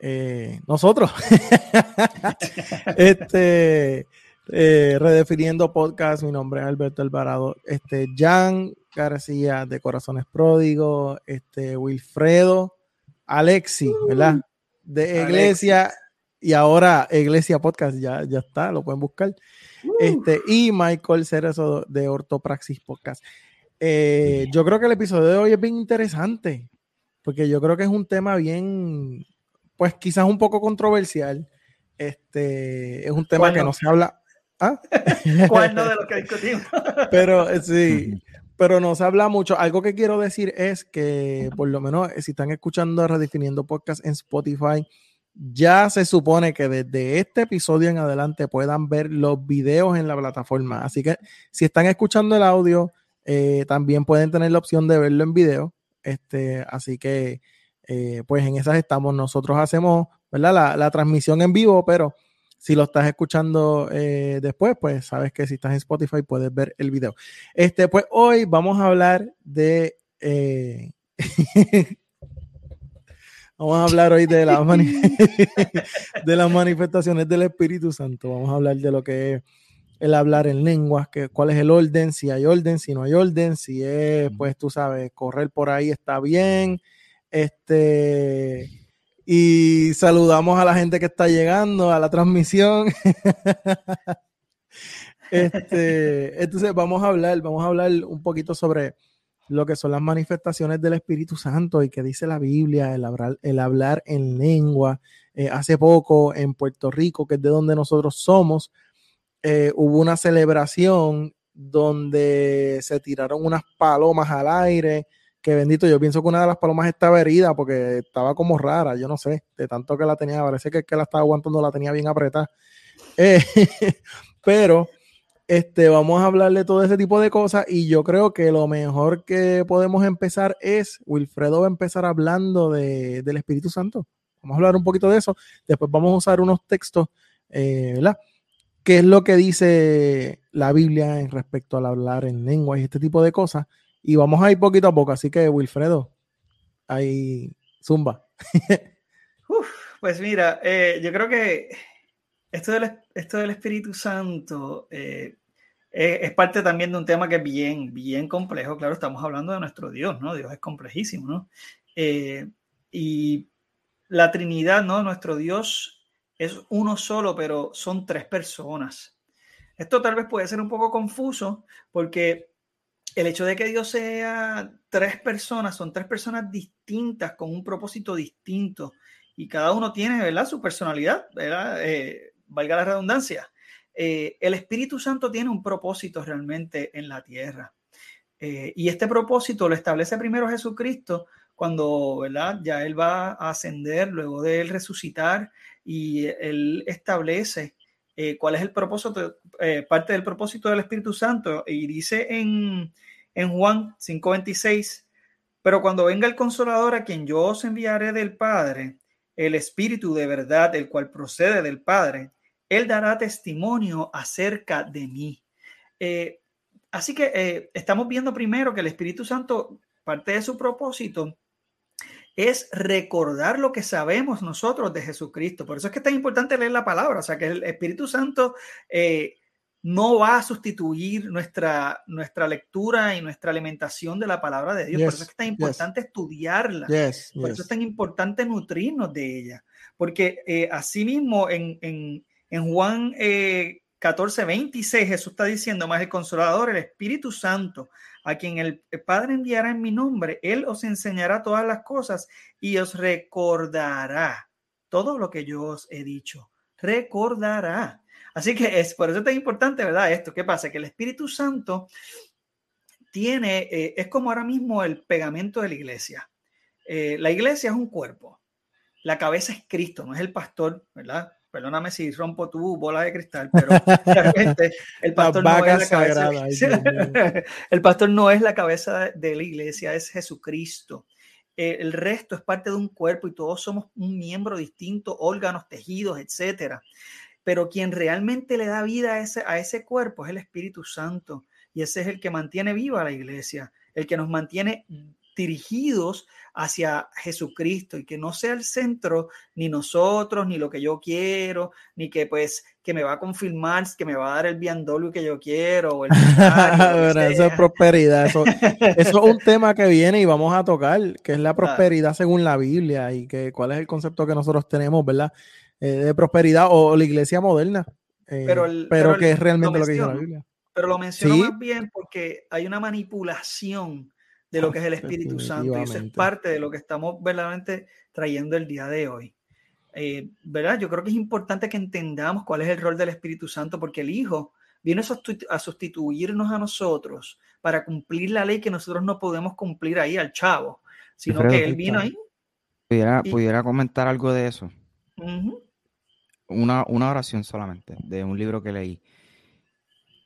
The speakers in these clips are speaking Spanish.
eh, nosotros. este, eh, redefiniendo podcast, mi nombre es Alberto Alvarado, este, Jan García de Corazones Pródigos, este, Wilfredo, Alexi, ¿verdad? De Iglesia y ahora Iglesia Podcast, ya, ya está, lo pueden buscar. Uh. Este, y Michael Cerezo de Ortopraxis Podcast. Eh, yo creo que el episodio de hoy es bien interesante, porque yo creo que es un tema bien pues quizás un poco controversial. Este es un tema que no se habla. ¿Ah? ¿Cuál no de lo que discutimos? pero eh, sí, pero no se habla mucho. Algo que quiero decir es que, por lo menos, si están escuchando Redefiniendo Podcast en Spotify, ya se supone que desde este episodio en adelante puedan ver los videos en la plataforma. Así que si están escuchando el audio, eh, también pueden tener la opción de verlo en video. Este, así que eh, pues en esas estamos. Nosotros hacemos ¿verdad? La, transmisión en vivo, pero si lo estás escuchando eh, después, pues sabes que si estás en Spotify puedes ver el video. Este, pues hoy vamos a hablar de. Eh, vamos a hablar hoy de, la de las manifestaciones del Espíritu Santo. Vamos a hablar de lo que es el hablar en lenguas, que, cuál es el orden, si hay orden, si no hay orden, si es, pues tú sabes, correr por ahí está bien, este, y saludamos a la gente que está llegando a la transmisión. este, entonces vamos a hablar, vamos a hablar un poquito sobre lo que son las manifestaciones del Espíritu Santo y que dice la Biblia, el hablar, el hablar en lengua. Eh, hace poco en Puerto Rico, que es de donde nosotros somos, eh, hubo una celebración donde se tiraron unas palomas al aire que bendito, yo pienso que una de las palomas estaba herida porque estaba como rara, yo no sé, de tanto que la tenía, parece que que la estaba aguantando la tenía bien apretada. Eh, pero este, vamos a hablarle todo ese tipo de cosas y yo creo que lo mejor que podemos empezar es, Wilfredo va a empezar hablando de, del Espíritu Santo. Vamos a hablar un poquito de eso, después vamos a usar unos textos, eh, ¿verdad? ¿Qué es lo que dice la Biblia en respecto al hablar en lengua y este tipo de cosas? Y vamos a ir poquito a poco, así que Wilfredo, ahí zumba. pues mira, eh, yo creo que esto del, esto del Espíritu Santo eh, es, parte también de un tema que es bien, bien complejo. Claro, estamos hablando de nuestro Dios, ¿no? Dios es complejísimo, ¿no? Eh, y la Trinidad, ¿no? Nuestro Dios es uno solo, pero son tres personas. Esto tal vez puede ser un poco confuso porque el hecho de que Dios sea tres personas, son tres personas distintas con un propósito distinto y cada uno tiene, ¿verdad? Su personalidad. Eh, valga la redundancia. Eh, el Espíritu Santo tiene un propósito realmente en la tierra. Eh, y este propósito lo establece primero Jesucristo cuando, ¿verdad? Ya Él va a ascender, luego de Él resucitar y Él establece cuál es el propósito, parte del propósito del Espíritu Santo. Y dice en, en Juan 5:26, pero cuando venga el consolador a quien yo os enviaré del Padre, el Espíritu de verdad, el cual procede del Padre, él dará testimonio acerca de mí. Eh, así que eh, estamos viendo primero que el Espíritu Santo, parte de su propósito, es recordar lo que sabemos nosotros de Jesucristo. Por eso es que es tan importante leer la palabra. O sea, que el Espíritu Santo eh, no va a sustituir nuestra, nuestra lectura y nuestra alimentación de la palabra de Dios. por eso es que es tan importante estudiarla. por eso es tan importante nutrirnos de ella. Porque eh, asimismo en, en, en Juan eh, 14, 26 Jesús está diciendo, más el consolador, el Espíritu Santo, a quien el Padre enviará en mi nombre, Él os enseñará todas las cosas y os recordará todo lo que yo os he dicho. Recordará. Así que es por eso es tan importante, ¿verdad? Esto, ¿qué pasa? Que el Espíritu Santo tiene, eh, es como ahora mismo el pegamento de la iglesia. Eh, la iglesia es un cuerpo. la cabeza es Cristo, no es el pastor, ¿verdad? Perdóname si rompo tu bola de cristal, pero realmente el pastor no es la cabeza. el pastor no es la cabeza de la iglesia, es Jesucristo. Eh, el resto es parte de un cuerpo y todos somos un miembro distinto, órganos, tejidos, etcétera. Pero quien realmente le da vida a ese, a ese cuerpo es el Espíritu Santo y ese es el que mantiene viva la iglesia, el que nos mantiene dirigidos hacia Jesucristo y que no sea el centro ni nosotros, ni lo que yo quiero, ni que pues que me va a confirmar, que me va a dar el biandolio que yo quiero. eso es prosperidad, eso, es un tema que viene y vamos a tocar, que es la prosperidad según la Biblia y que cuál es el concepto que nosotros tenemos, ¿verdad? Eh, de prosperidad o, la iglesia moderna, eh, pero, pero, que es realmente lo, que dice la Biblia. Pero lo menciono más bien porque hay una manipulación de lo que es el Espíritu Santo. Y eso es parte de lo que estamos verdaderamente trayendo el día de hoy. Eh, ¿Verdad? Yo creo que es importante que entendamos cuál es el rol del Espíritu Santo, porque el Hijo viene a sustituirnos a nosotros para cumplir la ley que nosotros no podemos cumplir ahí al chavo, sino que Él vino ahí. Pudiera, pudiera comentar algo de eso. una, una oración solamente de un libro que leí,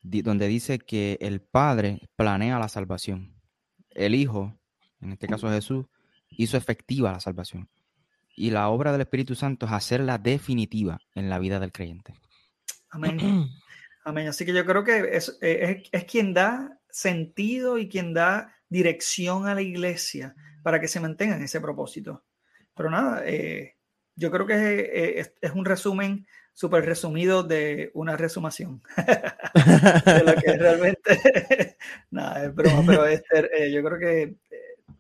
donde dice que el Padre planea la salvación el Hijo, en este caso Jesús, hizo efectiva la salvación. Y la obra del Espíritu Santo es hacerla definitiva en la vida del creyente. Amén. Amén. Así que yo creo que es, es, quien da sentido y quien da dirección a la iglesia para que se mantenga en ese propósito. Pero nada, eh, yo creo que eh, es, es, un resumen súper resumido de una resumación de lo que realmente nada es broma pero eh, yo creo que eh,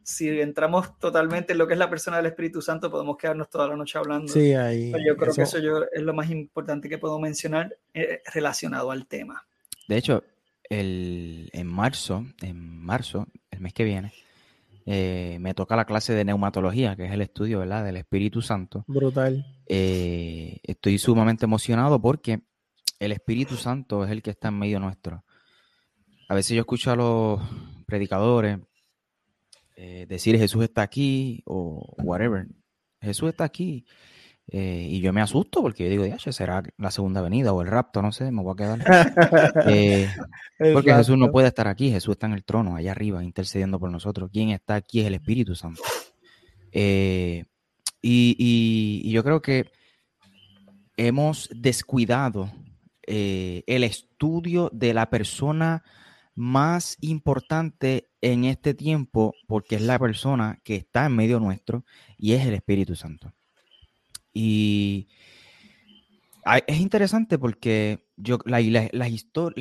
si entramos totalmente en lo que es la persona del Espíritu Santo podemos quedarnos toda la noche hablando. Sí ahí yo creo que eso yo, es lo más importante que puedo mencionar eh, relacionado al tema. De hecho el, en marzo en marzo el mes que viene eh, me toca la clase de neumatología, que es el estudio ¿verdad? del Espíritu Santo. Brutal. Eh, estoy sumamente emocionado porque el Espíritu Santo es el que está en medio nuestro. A veces yo escucho a los predicadores eh, decir Jesús está aquí o whatever. Jesús está aquí. Eh, y yo me asusto porque yo digo, ya, será la segunda venida o el rapto, no sé, me voy a quedar. Eh, porque Jesús no puede estar aquí, Jesús está en el trono, allá arriba, intercediendo por nosotros. Quien está aquí es el Espíritu Santo. Eh, y, yo creo que hemos descuidado el estudio de la persona más importante en este tiempo, porque es la persona que está en medio nuestro y es el Espíritu Santo. Y es interesante porque yo, la, la, la,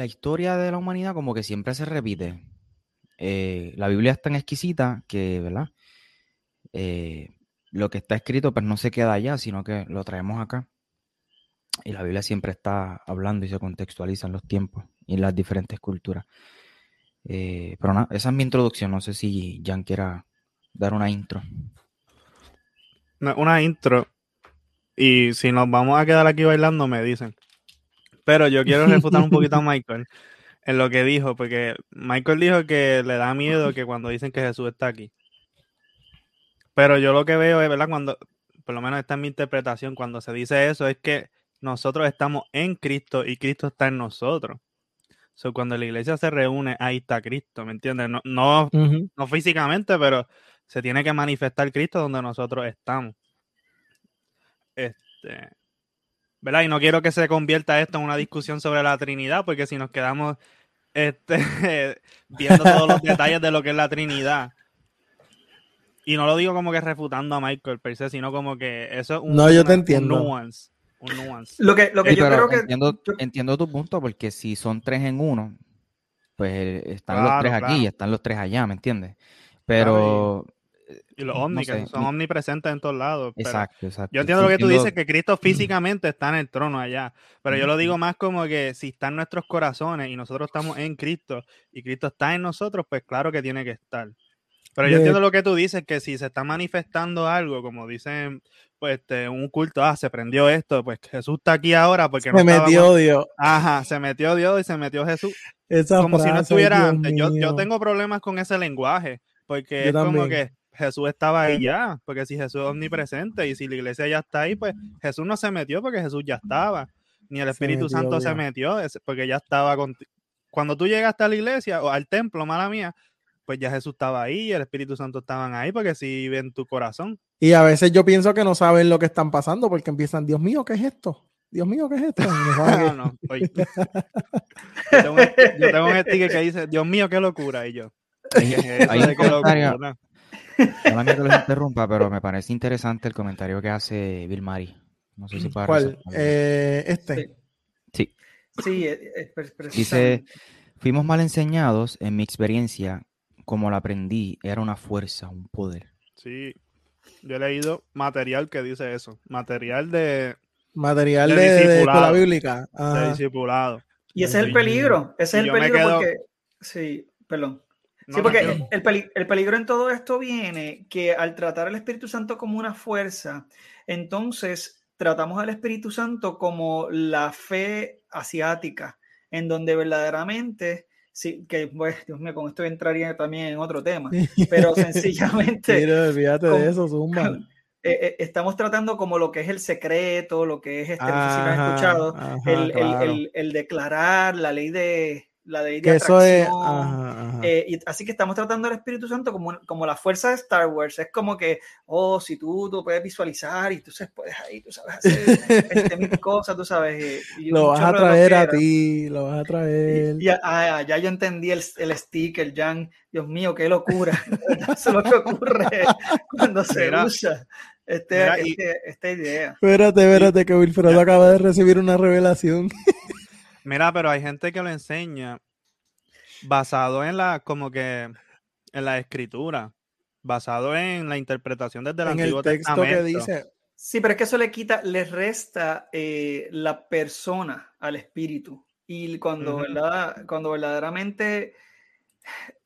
historia de la humanidad como que siempre se repite. Eh, la Biblia es tan exquisita que, ¿verdad? Eh, lo que está escrito pues no se queda allá, sino que lo traemos acá. Y la Biblia siempre está hablando y se contextualiza en los tiempos y en las diferentes culturas. Eh, pero nada, esa es mi introducción. No sé si Jan quiera dar una intro. Una intro y si nos vamos a quedar aquí bailando, me dicen. Pero yo quiero refutar un poquito a Michael en lo que dijo, porque Michael dijo que le da miedo que cuando dicen que Jesús está aquí. Pero yo lo que veo es, ¿verdad? Cuando, por lo menos esta es mi interpretación, cuando se dice eso, es que nosotros estamos en Cristo y Cristo está en nosotros. So, cuando la iglesia se reúne, ahí está Cristo, ¿me entiendes? No, no, no físicamente, pero se tiene que manifestar Cristo donde nosotros estamos. Este, ¿verdad? Y no quiero que se convierta esto en una discusión sobre la Trinidad, porque si nos quedamos este, viendo todos los detalles de lo que es la Trinidad, y no lo digo como que refutando a Michael per se, sino como que eso es un, no, yo te entiendo. nuance. Lo que, lo que yo creo que. Entiendo, tu punto, porque si son tres en uno, pues están los tres aquí y están los tres allá, ¿me entiendes? Pero. Y los ovnis, que son omnipresentes en todos lados. Exacto, exacto. Yo entiendo lo que tú dices, que Cristo físicamente está en el trono allá. Pero yo lo digo más como que si está en nuestros corazones y nosotros estamos en Cristo y Cristo está en nosotros, pues claro que tiene que estar. Pero yo entiendo lo que tú dices, que si se está manifestando algo, como dicen, pues este, un culto, ah, se prendió esto, pues Jesús está aquí ahora porque se metió Dios. Ajá, se metió Dios y se metió Jesús. como si no estuviera antes. Yo, yo, tengo problemas con ese lenguaje, porque es como que Jesús estaba ahí ya, porque si Jesús es omnipresente y si la iglesia ya está ahí, pues Jesús no se metió porque Jesús ya estaba, ni el Espíritu Santo se metió porque ya estaba con... Cuando tú llegaste a la iglesia o al templo, mala mía, pues ya Jesús estaba ahí y el Espíritu Santo estaban ahí porque si vive en tu corazón. Y a veces yo pienso que no saben lo que están pasando porque empiezan, Dios mío, ¿qué es esto? Dios mío, ¿qué es esto? no, no, yo, tengo un, yo, tengo un, sticker que dice, Dios mío, qué locura. Y yo, hay un comentario, no que los interrumpa, pero me parece interesante el comentario que hace Bill Mari. No sé si para ¿Cuál? Eh, este. Sí. Sí, eh, Dice, fuimos mal enseñados en mi experiencia, como la aprendí, era una fuerza, un poder. Sí, yo he leído material que dice eso, material de... Material de, de, escuela bíblica. De discipulado. Y ese es el peligro, ese es el peligro porque... Sí, perdón. Sí, porque el, peligro en todo esto viene que al tratar al Espíritu Santo como una fuerza, entonces tratamos al Espíritu Santo como la fe asiática, en donde verdaderamente, sí, que pues, Dios mío, con esto entraría también en otro tema, pero sencillamente... Mira, olvídate de eso, Zumba. Eh, eh, estamos tratando como lo que es el secreto, lo que es, este, no sé si lo han escuchado, el, el declarar la ley de, la de, de eso es, eh, y así que estamos tratando al Espíritu Santo como, como la fuerza de Star Wars. Es como que, oh, si tú, tú puedes visualizar y tú sabes, puedes ahí, tú sabes hacer este, mil cosas, tú sabes. lo vas a traer a ti, lo vas a traer. ya, ah, ya yo entendí el, el sticker, Jan. Dios mío, qué locura. Eso es lo que ocurre cuando se usa. Este, este, esta idea. Espérate, espérate, que Wilfredo acaba de recibir una revelación. Mira, pero hay gente que lo enseña basado en la, como que, en la escritura, basado en la interpretación desde el en Antiguo el texto Testamento. que dice. Sí, pero es que eso le quita, le resta eh, la persona al espíritu. Y cuando, ¿verdad? cuando verdaderamente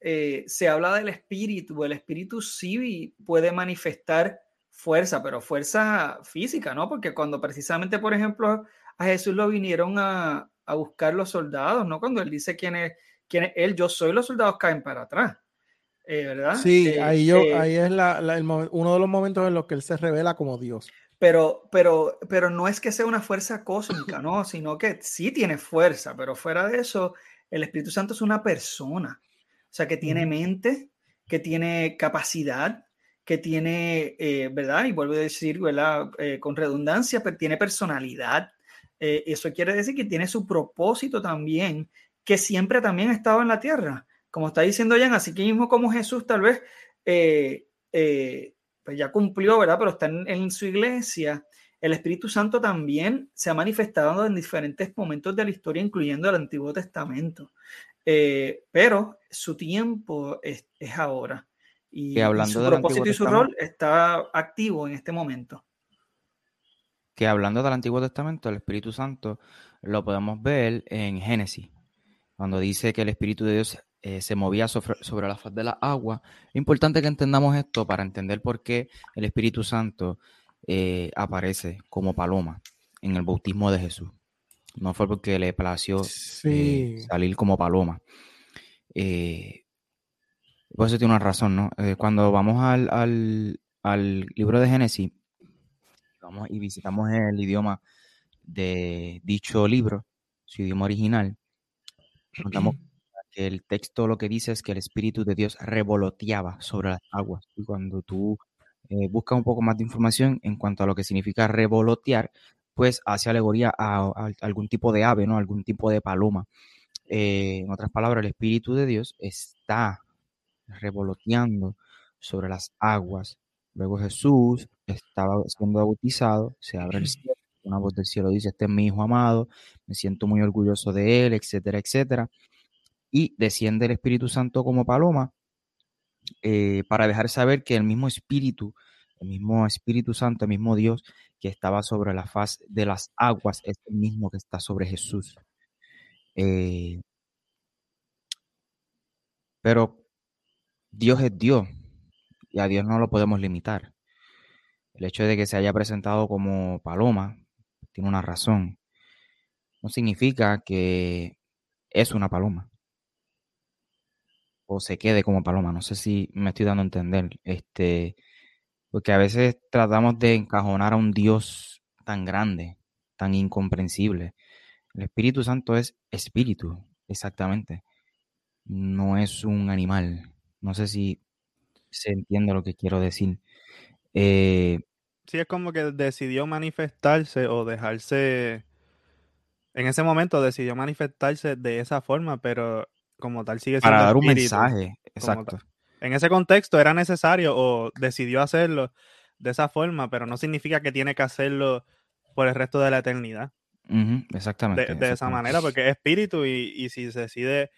eh, se habla del espíritu, el espíritu sí puede manifestar fuerza, pero fuerza física, ¿no? Porque cuando precisamente, por ejemplo, a Jesús lo vinieron a, a buscar los soldados, ¿no? Cuando él dice quién es, quién es él, yo soy, los soldados caen para atrás. Eh, ¿Verdad? Sí, eh, ahí, yo, eh, ahí es la, uno de los momentos en los que él se revela como Dios. Pero, pero, pero no es que sea una fuerza cósmica, ¿no? Sino que sí tiene fuerza, pero fuera de eso, el Espíritu Santo es una persona. O sea, que tiene mente, que tiene capacidad, que tiene, ¿verdad? Y vuelvo a decir, ¿verdad? con redundancia, pero tiene personalidad, eh, eso quiere decir que tiene su propósito también, que siempre también ha estado en la tierra. Como está diciendo Jan, así que mismo como Jesús tal vez eh, eh, pues ya cumplió, ¿verdad? Pero está en, su iglesia. El Espíritu Santo también se ha manifestado en diferentes momentos de la historia, incluyendo el Antiguo Testamento. pero su tiempo es, ahora. Y, su propósito y su rol está activo en este momento que hablando del Antiguo Testamento, el Espíritu Santo lo podemos ver en Génesis, cuando dice que el Espíritu de Dios eh, se movía sobre, la faz de la agua. Es importante que entendamos esto para entender por qué el Espíritu Santo eh, aparece como paloma en el bautismo de Jesús. No fue porque le plació eh, salir como paloma. por eso tiene una razón, ¿no? cuando vamos al, al libro de Génesis, y visitamos el idioma de dicho libro, su idioma original, que el texto lo que dice es que el Espíritu de Dios revoloteaba sobre las aguas. Y cuando tú eh, buscas un poco más de información en cuanto a lo que significa revolotear, pues hace alegoría a, algún tipo de ave, ¿no? Algún tipo de paloma. Eh, en otras palabras, el Espíritu de Dios está revoloteando sobre las aguas Luego Jesús estaba siendo bautizado, se abre el cielo, una voz del cielo dice, este es mi hijo amado, me siento muy orgulloso de él, etcétera, etcétera. Y desciende el Espíritu Santo como paloma eh, para dejar saber que el mismo Espíritu, el mismo Espíritu Santo, el mismo Dios que estaba sobre la faz de las aguas, es el mismo que está sobre Jesús. Eh, pero Dios es Dios, y a Dios no lo podemos limitar. El hecho de que se haya presentado como paloma tiene una razón. No significa que es una paloma. o se quede como paloma. No sé si me estoy dando a entender. Este, porque a veces tratamos de encajonar a un Dios tan grande, tan incomprensible. El Espíritu Santo es espíritu, exactamente. No es un animal. No sé si se entiende lo que quiero decir. Eh, sí, es como que decidió manifestarse o dejarse. En ese momento decidió manifestarse de esa forma, pero como tal sigue siendo. Para dar un mensaje, exacto. En ese contexto era necesario o decidió hacerlo de esa forma, pero no significa que tiene que hacerlo por el resto de la eternidad. exactamente. De, esa manera, porque es espíritu y, y si se decide,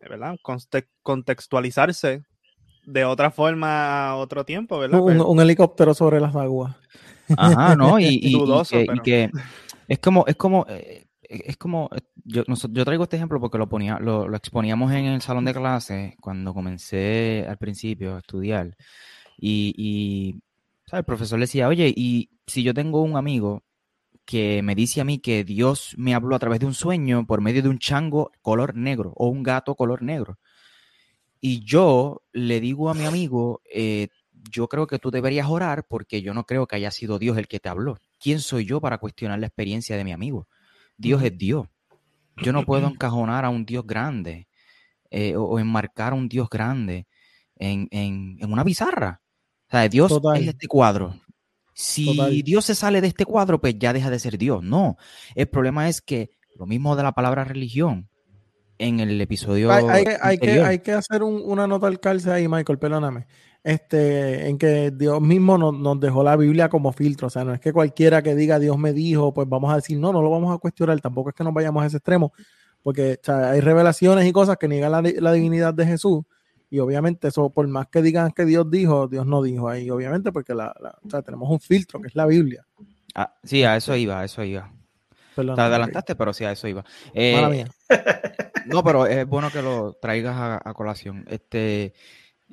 ¿verdad? Contextualizarse de otra forma a otro tiempo, ¿verdad? Un, pues helicóptero sobre las aguas. Ajá, ¿no? Y, y, que, es como, es como, eh, es como, eh, yo, yo traigo este ejemplo porque lo ponía, lo, exponíamos en el salón de clase cuando comencé al principio a estudiar. Y, y el profesor decía, oye, y si yo tengo un amigo que me dice a mí que Dios me habló a través de un sueño por medio de un chango color negro o un gato color negro. Y yo le digo a mi amigo, eh, yo creo que tú deberías orar porque yo no creo que haya sido Dios el que te habló. ¿Quién soy yo para cuestionar la experiencia de mi amigo? Dios es Dios. Yo no puedo encajonar a un Dios grande eh, o, enmarcar a un Dios grande en, una pizarra. O sea, Dios es este cuadro. Si Dios se sale de este cuadro, pues ya deja de ser Dios. No. El problema es que lo mismo de la palabra religión en el episodio. Hay, que, hay que, hacer una nota al calce ahí, Michael, perdóname. Este, en que Dios mismo nos, dejó la Biblia como filtro. O sea, no es que cualquiera que diga Dios me dijo, pues vamos a decir, no, no lo vamos a cuestionar. Tampoco es que nos vayamos a ese extremo, porque hay revelaciones y cosas que niegan la, divinidad de Jesús. Y obviamente, eso, por más que digan que Dios dijo, Dios no dijo ahí, obviamente, porque la, tenemos un filtro que es la Biblia. Ah, sí, a eso iba, a eso iba. Te adelantaste, pero sí, a eso iba. Eh, no, pero es bueno que lo traigas a, colación. Este,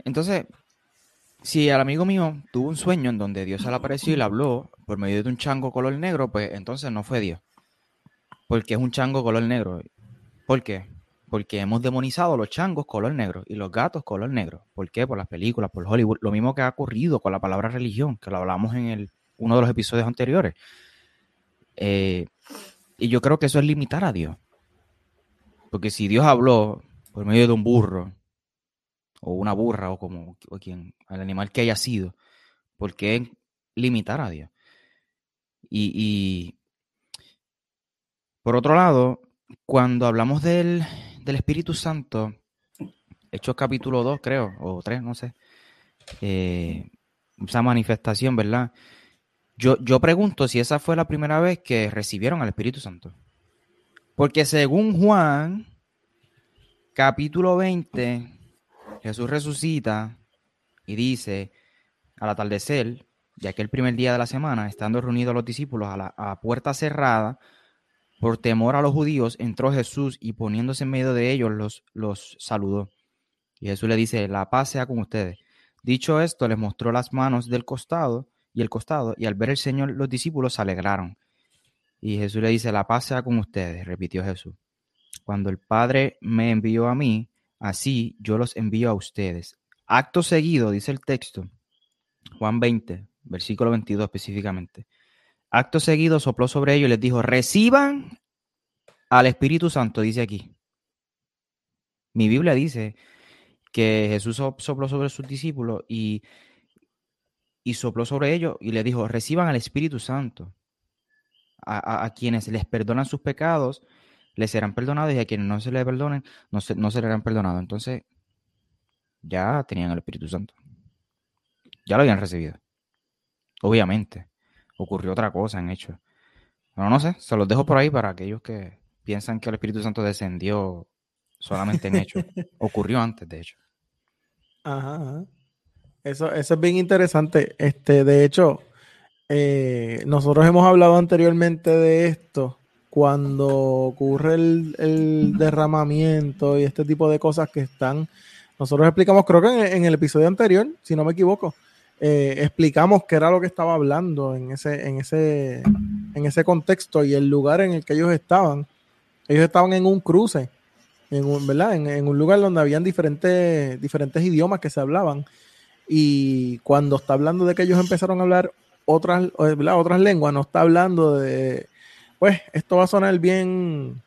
entonces, si el amigo mío tuvo un sueño en donde Dios se le apareció y le habló por medio de un chango color negro, pues entonces no fue Dios. Porque es un chango color negro. ¿Por qué? Porque hemos demonizado los changos color negro y los gatos color negro. ¿Por qué? Por las películas, por Hollywood. Lo mismo que ha ocurrido con la palabra religión, que lo hablamos en el, uno de los episodios anteriores. Eh, y yo creo que eso es limitar a Dios. Porque si Dios habló por medio de un burro, o una burra, o como quien, el animal que haya sido, ¿por qué limitar a Dios? Y, por otro lado, cuando hablamos del, Espíritu Santo, Hechos capítulo 2, creo, o 3, no sé, eh, esa manifestación, ¿verdad? Yo, yo pregunto si esa fue la primera vez que recibieron al Espíritu Santo. Porque según Juan, capítulo 20, Jesús resucita y dice, al atardecer, ya que el primer día de la semana, estando reunidos los discípulos a la puerta cerrada, por temor a los judíos, entró Jesús y poniéndose en medio de ellos los, los saludó. Y Jesús le dice, la paz sea con ustedes. Dicho esto, les mostró las manos del costado y el costado, y al ver el Señor los discípulos se alegraron. Y Jesús le dice, la paz sea con ustedes, repitió Jesús. Cuando el Padre me envió a mí, así yo los envío a ustedes. Acto seguido, dice el texto, Juan 20, versículo 22 específicamente. Acto seguido sopló sobre ellos y les dijo, reciban al Espíritu Santo, dice aquí. Mi Biblia dice que Jesús sopló sobre sus discípulos y y sopló sobre ellos y le dijo, reciban al Espíritu Santo. A, quienes les perdonan sus pecados, les serán perdonados y a quienes no se les perdonen, no se, no serán perdonados. Entonces, ya tenían el Espíritu Santo. Ya lo habían recibido. Obviamente. Ocurrió otra cosa en hecho. Pero no sé, se los dejo por ahí para aquellos que piensan que el Espíritu Santo descendió solamente en hecho. Ocurrió antes, de hecho. ajá. Eso, eso es bien interesante. Este, de hecho, eh, nosotros hemos hablado anteriormente de esto cuando ocurre el, derramamiento y este tipo de cosas que están. Nosotros explicamos, creo que en, el episodio anterior, si no me equivoco, eh, explicamos qué era lo que estaba hablando en ese, en ese, en ese contexto y el lugar en el que ellos estaban. Ellos estaban en un cruce en un, ¿verdad? En, un lugar donde habían diferentes, diferentes idiomas que se hablaban. Y cuando está hablando de que ellos empezaron a hablar otras, otras lenguas, no está hablando de, pues, esto va a sonar bien,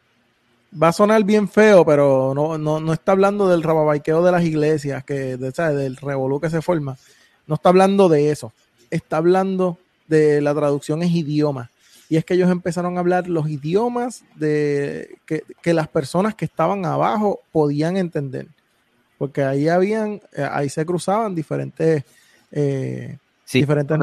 va a sonar bien feo, pero no, no, está hablando del rababaiqueo de las iglesias, que, de, del revolú que se forma. No está hablando de eso. Está hablando de la traducción es idioma. Y es que ellos empezaron a hablar los idiomas de que, las personas que estaban abajo podían entender. Porque ahí habían, eh, ahí se cruzaban diferentes, eh, sí, diferentes.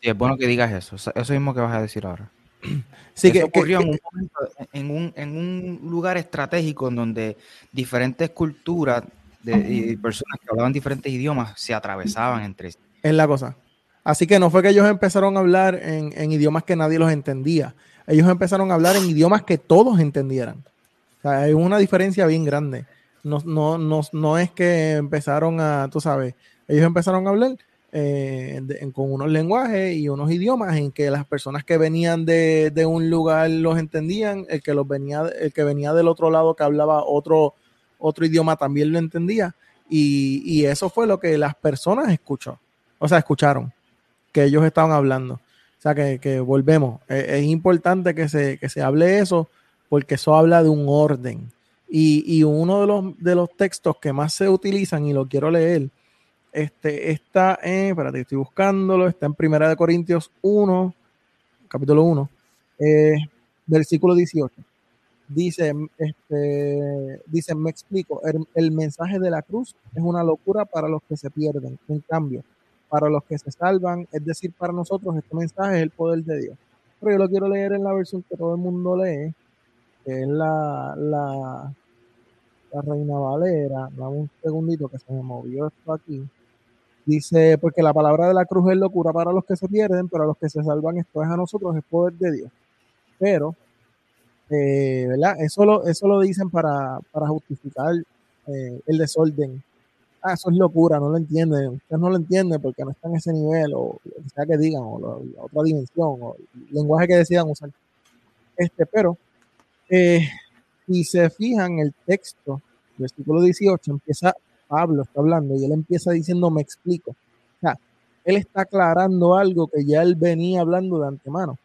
Sí, es bueno que digas eso. Eso mismo que vas a decir ahora. Sí, que, ocurrió en, un en, un, lugar estratégico en donde diferentes culturas de, y personas que hablaban diferentes idiomas se atravesaban entre sí. Es la cosa. Así que no fue que ellos empezaron a hablar en, idiomas que nadie los entendía. Ellos empezaron a hablar en idiomas que todos entendieran. O sea, hay una diferencia bien grande. No, no, no, no es que empezaron a, tú sabes, ellos empezaron a hablar eh, con unos lenguajes y unos idiomas en que las personas que venían de, de, un lugar los entendían, el que los venía, el que venía del otro lado que hablaba otro, otro idioma también lo entendía. Y, y eso fue lo que las personas escuchó, o sea, escucharon que ellos estaban hablando. O sea, que, volvemos. Es, importante que se, se hable eso porque eso habla de un orden. Y, uno de los, de los textos que más se utilizan, y lo quiero leer, este, está en, espérate, estoy buscándolo, está en Primera de Corintios 1, capítulo 1, eh, versículo 18. Dice, este, dice, me explico, el mensaje de la cruz es una locura para los que se pierden. En cambio, para los que se salvan, es decir, para nosotros este mensaje es el poder de Dios. Pero yo lo quiero leer en la versión que todo el mundo lee, que es la, la, la Reina Valera. Dame un segundito que se me movió esto aquí. Dice, porque la palabra de la cruz es locura para los que se pierden, pero a los que se salvan esto es a nosotros el poder de Dios. Pero, eh, ¿verdad? Eso lo, eso lo dicen para, para justificar eh, el desorden ah, eso es locura, no lo entienden, ustedes no lo entienden porque no están en ese nivel, o sea que digan, o la, otra dimensión, o el lenguaje que decidan usar. Este, pero, eh, si se fijan el texto, versículo 18, empieza, Pablo está hablando, y él empieza diciendo, me explico. O sea, él está aclarando algo que ya él venía hablando de antemano.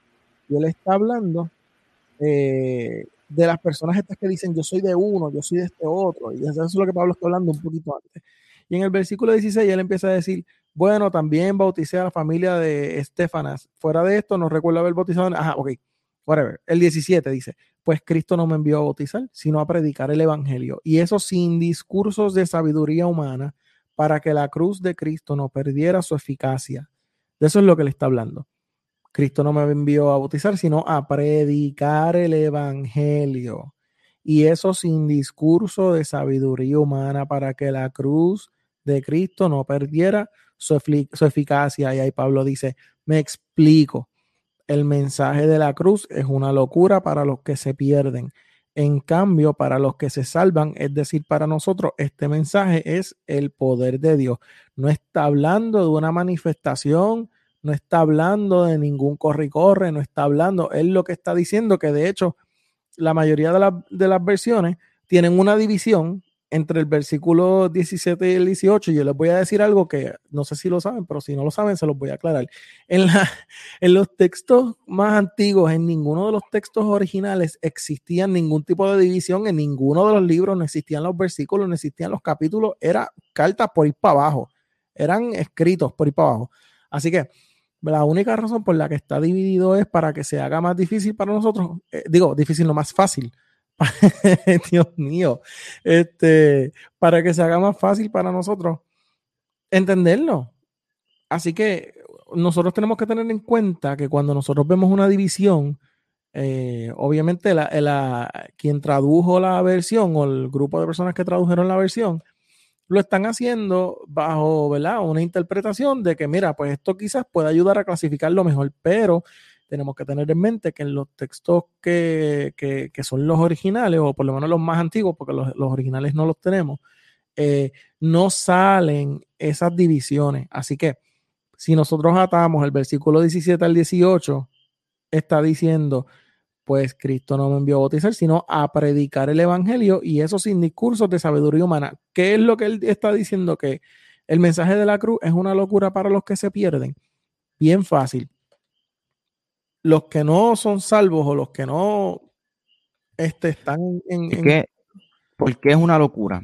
Y él está hablando eh, de las personas estas que dicen yo soy de uno, yo soy de este otro. Y eso es lo que Pablo está hablando un poquito antes. Y en el versículo 16 él empieza a decir, bueno, también bauticé a la familia de Estefanas. Fuera de esto, no recuerdo haber bautizado. Ajá, ok, El 17 dice, pues Cristo no me envió a bautizar, sino a predicar el Evangelio. Y eso sin discursos de sabiduría humana, para que la cruz de Cristo no perdiera su eficacia. De eso es lo que le está hablando. Cristo no me envió a bautizar, sino a predicar el Evangelio. Y eso sin discurso de sabiduría humana, para que la cruz de Cristo no perdiera su, eficacia. Y ahí Pablo dice, me explico, el mensaje de la cruz es una locura para los que se pierden. En cambio, para los que se salvan, es decir, para nosotros, este mensaje es el poder de Dios. No está hablando de una manifestación, no está hablando de ningún corre y corre, no está hablando, él lo que está diciendo que de hecho la mayoría de, de las versiones tienen una división entre el versículo 17 y el 18, yo les voy a decir algo que no sé si lo saben, pero si no lo saben, se los voy a aclarar. En, los textos más antiguos, en ninguno de los textos originales existía ningún tipo de división, en ninguno de los libros no existían los versículos, no existían los capítulos, era cartas por ir para abajo, eran escritos por ir para abajo. Así que la única razón por la que está dividido es para que se haga más difícil para nosotros, eh, digo, difícil, no más fácil, Dios mío, este, para que se haga más fácil para nosotros entenderlo. Así que nosotros tenemos que tener en cuenta que cuando nosotros vemos una división, eh, obviamente la, quien tradujo la versión o el grupo de personas que tradujeron la versión, lo están haciendo bajo ¿verdad? una interpretación de que, mira, pues esto quizás puede ayudar a clasificarlo mejor, pero tenemos que tener en mente que en los textos que, son los originales, o por lo menos los más antiguos, porque los, originales no los tenemos, eh, no salen esas divisiones. Así que si nosotros atamos el versículo 17 al 18, está diciendo, pues Cristo no me envió a bautizar, sino a predicar el Evangelio y eso sin discursos de sabiduría humana. ¿Qué es lo que él está diciendo? Que el mensaje de la cruz es una locura para los que se pierden. Bien fácil. Los que no son salvos o los que no este, están en... ¿Por qué es una locura?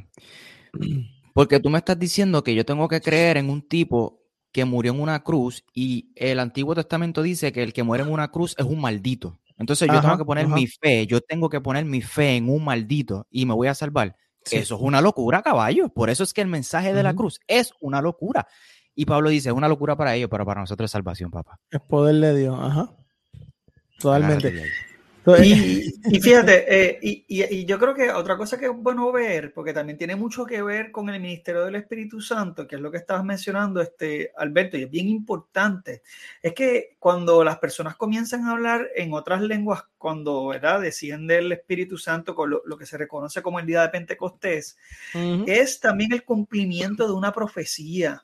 Porque tú me estás diciendo que yo tengo que creer en un tipo que murió en una cruz y el Antiguo Testamento dice que el que muere en una cruz es un maldito. Entonces yo tengo que poner mi fe, yo tengo que poner mi fe en un maldito y me voy a salvar. Eso es una locura, caballo. Por eso es que el mensaje de la cruz es una locura. Y Pablo dice, es una locura para ellos, pero para nosotros es salvación, papá. Es poder de Dios, ajá. Totalmente. Y, fíjate, eh, y, yo creo que otra cosa que es bueno ver, porque también tiene mucho que ver con el ministerio del Espíritu Santo, que es lo que estabas mencionando, este, Alberto, y es bien importante, es que cuando las personas comienzan a hablar en otras lenguas, cuando ¿verdad? desciende el Espíritu Santo con lo, que se reconoce como el día de Pentecostés, es también el cumplimiento de una profecía.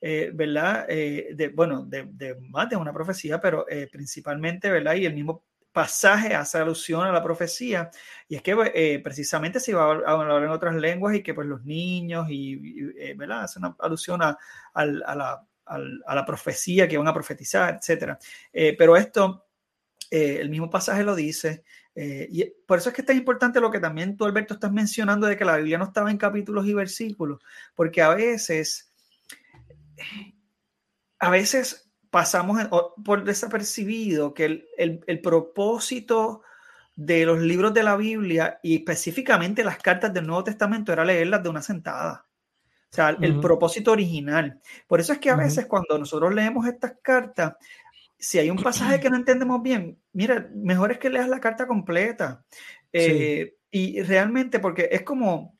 Eh, ¿verdad? Eh, de, bueno, de, de, más de una profecía, pero principalmente, ¿verdad? Y el mismo pasaje hace alusión a la profecía y es que eh, precisamente se iba a hablar en otras lenguas y que pues los niños y, eh, ¿verdad? hace una alusión a, la, profecía que van a profetizar, etcétera. Eh, pero esto, el mismo pasaje lo dice y por eso es que es tan importante lo que también tú Alberto estás mencionando de que la Biblia no estaba en capítulos y versículos, porque a veces, a veces pasamos por desapercibido que el, propósito de los libros de la Biblia y específicamente las cartas del Nuevo Testamento era leerlas de una sentada. O sea, el propósito original. Por eso es que a veces cuando nosotros leemos estas cartas, si hay un pasaje que no entendemos bien, mira, mejor es que leas la carta completa. Eh, y realmente, porque es como...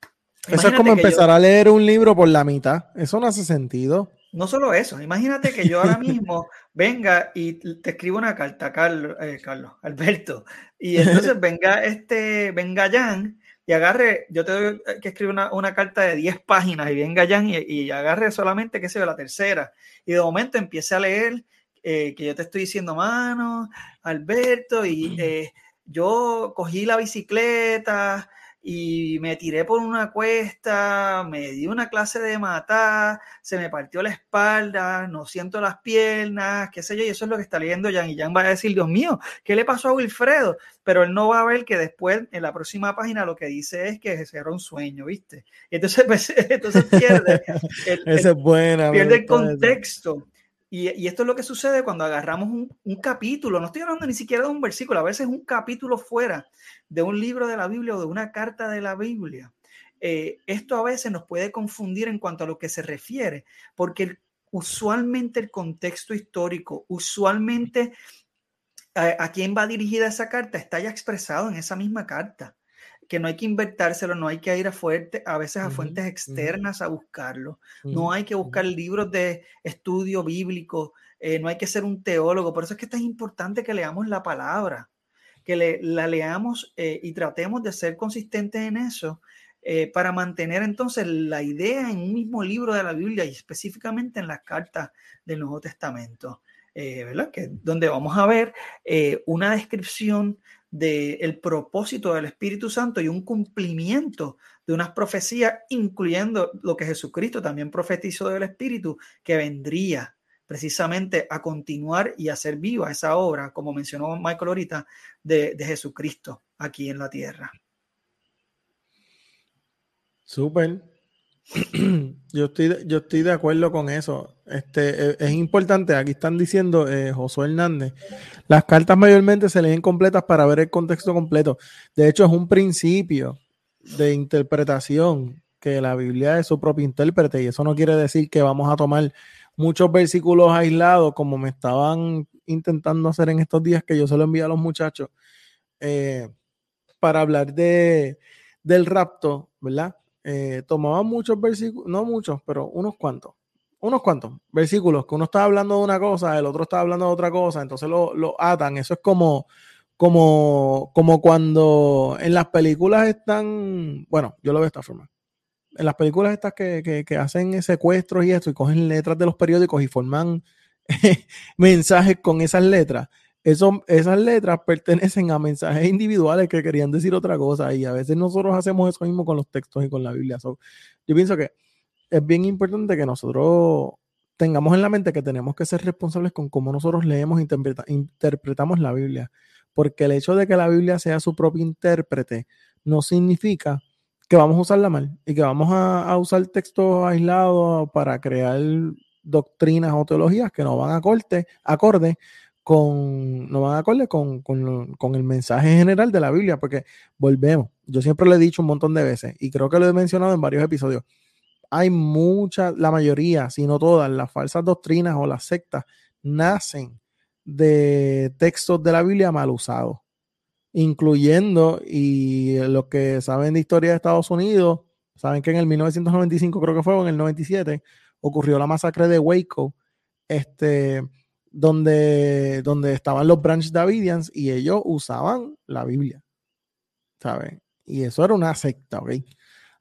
Eso es como empezar a leer un libro por la mitad. Eso no hace sentido no solo eso, imagínate que yo ahora mismo venga y te escribo una carta, Carlos, eh, Carlos Alberto, y entonces venga este, venga Jan y agarre, yo te doy que escribir una, carta de 10 páginas y venga Jan y, agarre solamente, qué sé yo, la tercera, y de momento empiece a leer eh, que yo te estoy diciendo, mano, Alberto, y eh, yo cogí la bicicleta, y me tiré por una cuesta, me di una clase de matar, se me partió la espalda, no siento las piernas, qué sé yo, y eso es lo que está leyendo Jan. Y Jan va a decir, Dios mío, ¿qué le pasó a Wilfredo? Pero él no va a ver que después, en la próxima página, lo que dice es que se era un sueño, ¿viste? Y entonces, pues, entonces pierde el, pierde el contexto. Y, esto es lo que sucede cuando agarramos un, capítulo, no estoy hablando ni siquiera de un versículo, a veces un capítulo fuera de un libro de la Biblia o de una carta de la Biblia. Eh, esto a veces nos puede confundir en cuanto a lo que se refiere, porque usualmente el contexto histórico, usualmente a quién va dirigida esa carta está ya expresado en esa misma carta que no hay que invertárselo, no hay que ir a, fuerte, a veces a fuentes externas a buscarlo, no hay que buscar libros de estudio bíblico, eh, no hay que ser un teólogo, por eso es que es tan importante que leamos la palabra, que le, la leamos eh, y tratemos de ser consistentes en eso. Eh, para mantener entonces la idea en un mismo libro de la Biblia y específicamente en las cartas del Nuevo Testamento, ¿verdad? Que donde vamos a ver una descripción del propósito del Espíritu Santo y un cumplimiento de unas profecías, incluyendo lo que Jesucristo también profetizó del Espíritu, que vendría precisamente a continuar y a hacer viva esa obra, como mencionó Michael ahorita, de, de Jesucristo aquí en la tierra. Súper. Yo estoy, yo estoy de acuerdo con eso. Este, e, es, importante, aquí están diciendo eh, Josué Hernández, las cartas mayormente se leen completas para ver el contexto completo. De hecho, es un principio de interpretación que la Biblia es su propio intérprete y eso no quiere decir que vamos a tomar muchos versículos aislados como me estaban intentando hacer en estos días que yo se lo envié a los muchachos eh, para hablar de, del rapto, ¿verdad? Eh, tomaban muchos versículos, no muchos, pero unos cuantos, unos cuantos versículos que uno está hablando de una cosa, el otro está hablando de otra cosa, entonces lo, lo atan. Eso es como, como, como cuando en las películas están, bueno, yo lo veo de esta forma. En las películas estas que, que, que hacen secuestros y esto, y cogen letras de los periódicos y forman mensajes con esas letras. Eso, esas letras pertenecen a mensajes individuales que querían decir otra cosa y a veces nosotros hacemos eso mismo con los textos y con la Biblia. yo pienso que es bien importante que nosotros tengamos en la mente que tenemos que ser responsables con cómo nosotros leemos e interpretamos la Biblia, porque el hecho de que la Biblia sea su propio intérprete no significa que vamos a usarla mal y que vamos a, usar textos aislados para crear doctrinas o teologías que no van a corte, acorde con, no van a acorde con, con, el mensaje general de la Biblia, porque volvemos, yo siempre lo he dicho un montón de veces y creo que lo he mencionado en varios episodios, hay muchas, la mayoría, si no todas, las falsas doctrinas o las sectas nacen de textos de la Biblia mal usados, incluyendo, y los que saben de historia de Estados Unidos, saben que en el 1995, creo que fue, o en el 97, ocurrió la masacre de Waco, este, donde, donde estaban los Branch Davidians y ellos usaban la Biblia, ¿saben? Y eso era una secta, ¿ok?